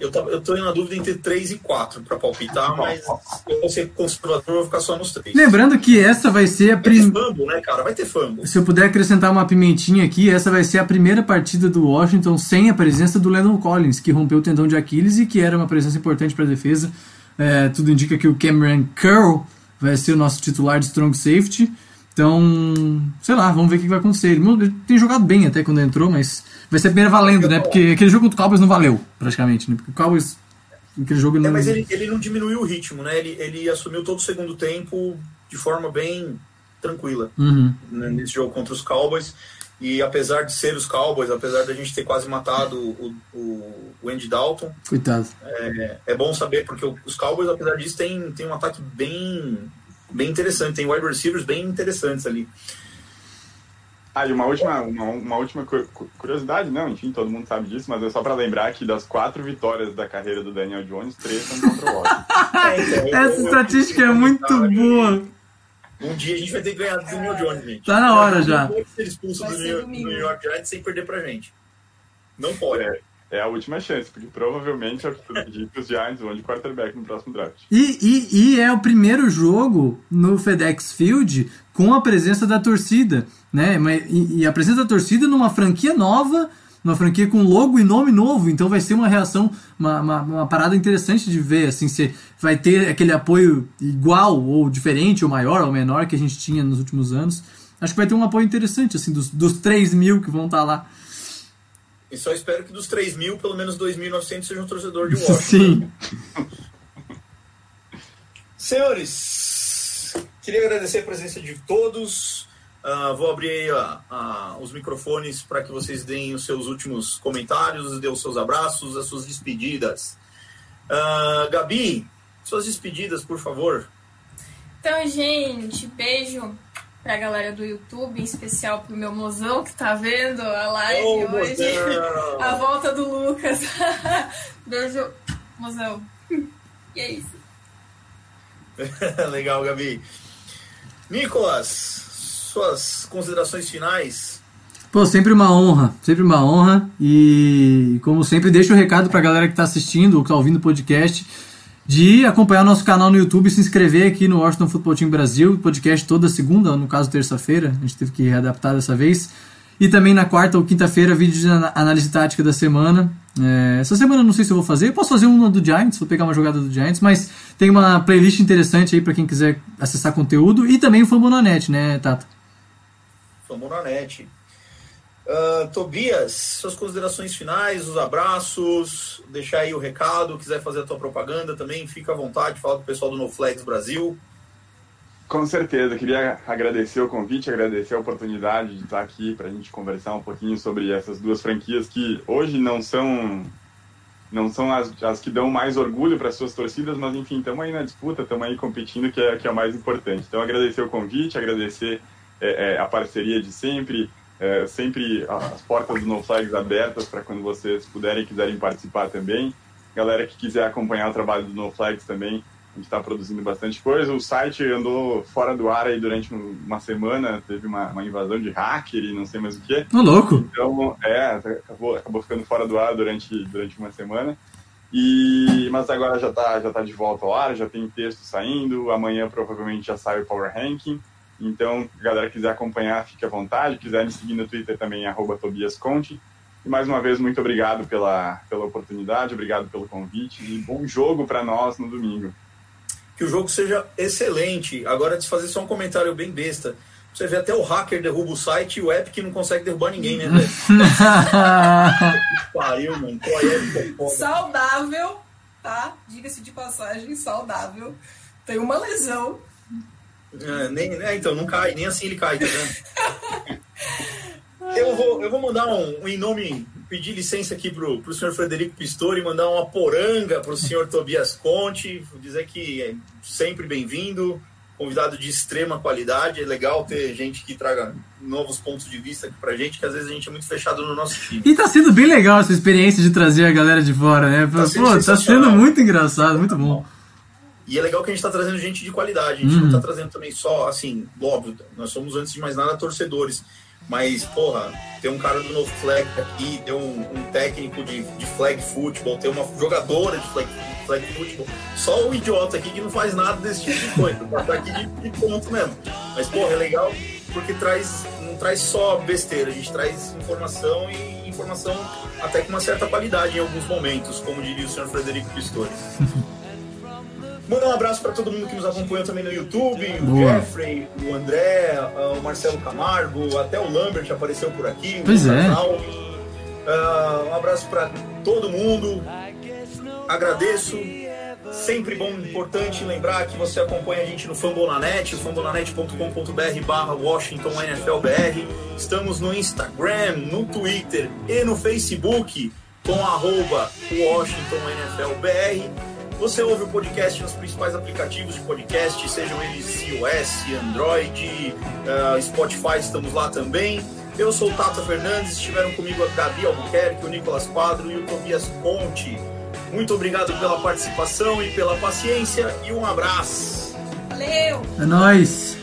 S1: Eu, tô, eu tô na dúvida entre 3 e 4 para palpitar, mas eu vou ser conservador, vou ficar só nos 3.
S3: Lembrando que essa vai ser a
S1: Vai ter
S3: primeira.
S1: fumble, né, cara? Vai ter fumble.
S3: Se eu puder acrescentar uma pimentinha aqui, essa vai ser a primeira partida do Washington sem a presença do Landon Collins, que rompeu o tendão de Aquiles e que era uma presença importante para a defesa. É, tudo indica que o Cameron Curl vai ser o nosso titular de strong safety. Então, sei lá, vamos ver o que vai acontecer. Ele tem jogado bem até quando entrou, mas vai ser a primeira valendo, né? Porque aquele jogo contra o Cowboys não valeu, praticamente, né? Porque o Cowboys, aquele jogo
S1: É,
S3: não.
S1: mas ele, ele não diminuiu o ritmo, né? Ele, ele assumiu todo o segundo tempo de forma bem tranquila
S3: Uhum.
S1: né, nesse jogo contra os Cowboys. E apesar de ser os Cowboys, apesar da gente ter quase matado o, o, o Andy Dalton,
S3: Coitado.
S1: é bom saber, porque os Cowboys, apesar disso, tem, tem um ataque bem, bem interessante, tem wide receivers bem interessantes ali.
S4: Ah, e uma última, uma, uma última cu- cu- curiosidade, não, enfim, todo mundo sabe disso, mas é só pra lembrar que das quatro vitórias da carreira do Daniel Jones, três são contra o Washington.
S1: É, então, eu-
S3: Essa estatística é muito boa.
S1: Um dia a gente vai ter que ganhar do Daniel Jones, gente.
S3: Tá na hora já.
S1: Não pode ser expulso
S2: Vai
S1: do
S2: ser
S1: New, do
S2: domingo.
S1: New York Giants sem perder pra gente. Não pode.
S4: É, a última chance, porque provavelmente é o que tudo indica os Giants vão de quarterback no próximo draft.
S3: E, e, e é o primeiro jogo no FedEx Field com a presença da torcida, né? E, e a presença da torcida numa franquia nova, numa franquia com logo e nome novo, então vai ser uma reação, uma, uma, uma parada interessante de ver, assim, se vai ter aquele apoio igual, ou diferente, ou maior, ou menor que a gente tinha nos últimos anos. Acho que vai ter um apoio interessante, assim, dos, dos 3 mil que vão estar lá.
S1: E só espero que dos 3 mil, pelo menos 2.900 sejam torcedor de Washington.
S3: Sim. <laughs>
S1: Senhores, queria agradecer a presença de todos. Ah, vou abrir aí ah, ah, os microfones para que vocês deem os seus últimos comentários, dêem os seus abraços, as suas despedidas. Ah, Gabi, suas despedidas, por favor.
S2: Então, gente, beijo pra galera do YouTube, em especial pro meu mozão que tá vendo a live
S1: Ô,
S2: hoje. A volta do Lucas. <laughs> beijo, mozão. E é isso. <laughs>
S1: Legal, Gabi. Nicolas, suas considerações finais.
S3: Pô, sempre uma honra, sempre uma honra. E como sempre, deixo o recado pra galera que tá assistindo ou que tá ouvindo o podcast de acompanhar nosso canal no YouTube, se inscrever aqui no Washington Football Team Brasil, podcast toda segunda, no caso terça-feira, a gente teve que readaptar dessa vez. E também na quarta ou quinta-feira, vídeo de análise tática da semana. É, essa semana não sei se eu vou fazer, eu posso fazer uma do Giants, vou pegar uma jogada do Giants, mas tem uma playlist interessante aí pra quem quiser acessar conteúdo e também o Fambonanet, né, Tata?
S1: Vamos Ah, Tobias, suas considerações finais, os abraços, deixar aí o recado, quiser fazer a tua propaganda também, fica à vontade, fala com o pessoal do No Flags Brasil.
S4: Com certeza, queria agradecer o convite, agradecer a oportunidade de estar aqui para a gente conversar um pouquinho sobre essas duas franquias que hoje não são não são as, as que dão mais orgulho para suas torcidas, mas enfim, estamos aí na disputa, estamos aí competindo, que é, que é o mais importante. Então, agradecer o convite, agradecer é, é, a parceria de sempre, é, sempre as portas do No Flags abertas para quando vocês puderem e quiserem participar também. Galera que quiser acompanhar o trabalho do No Flags também, a gente está produzindo bastante coisa. O site andou fora do ar aí durante uma semana, teve uma, uma invasão de hacker e não sei mais o que.
S3: Ô, louco!
S4: Então, é, acabou, acabou ficando fora do ar durante, durante uma semana. E, mas agora já está já tá de volta ao ar, já tem texto saindo. Amanhã provavelmente já sai o Power Ranking. Então, se a galera quiser acompanhar, fique à vontade. Quiser me seguir no Twitter também, arroba Tobias Conte. E mais uma vez, muito obrigado pela, pela oportunidade, obrigado pelo convite e bom jogo para nós no domingo.
S1: Que o jogo seja excelente. Agora, de fazer só um comentário bem besta. Você vê até o hacker derruba o site e o Epic não consegue derrubar ninguém, né? <laughs> Pariu, mano. É.
S2: Saudável, tá? Diga-se de passagem, saudável. Tem uma lesão.
S1: É, nem, é, então, não cai, nem assim ele cai, tá vendo? Eu vou, eu vou mandar um, um em nome, pedir licença aqui pro, pro senhor Frederico Pistori, mandar uma poranga pro senhor Tobias Conte, dizer que é sempre bem-vindo, convidado de extrema qualidade, é legal ter gente que traga novos pontos de vista aqui pra gente, que às vezes a gente é muito fechado no nosso time.
S3: E tá sendo bem legal essa experiência de trazer a galera de fora, né? Pô,
S1: sendo
S3: tá sendo muito engraçado, muito bom.
S1: E é legal que a gente está trazendo gente de qualidade. A gente não está trazendo também só, assim, óbvio, nós somos, antes de mais nada, torcedores. Mas, porra, tem um cara do novo flag aqui, tem um, um técnico de, de flag football, tem uma jogadora de flag, flag football. Só o idiota aqui que não faz nada desse tipo de coisa. Tá aqui de, de ponto mesmo. Mas, porra, é legal porque traz, não traz só besteira, a gente traz informação e informação até com uma certa qualidade em alguns momentos, como diria o senhor Frederico Pistori. <laughs> Mandar um abraço para todo mundo que nos acompanha também no YouTube, o
S3: Boa.
S1: Jeffrey, o André, ah, o Marcelo Camargo, até o Lambert apareceu por aqui. o
S3: Pois é.
S1: Ah, um abraço para todo mundo. Agradeço. Sempre bom, importante lembrar que você acompanha a gente no Fambonanet, fambonanet.com.br barra Washington NFLBR. Estamos no Instagram, no Twitter e no Facebook com arroba Washington NFLBR. Você ouve o podcast nos principais aplicativos de podcast, sejam eles iOS, Android, ah, Spotify, estamos lá também. Eu sou o Tata Fernandes, estiveram comigo a Gabi Albuquerque, o Nicolas Quadro e o Tobias Conte. Muito obrigado pela participação e pela paciência e um abraço.
S2: Valeu!
S3: É nóis!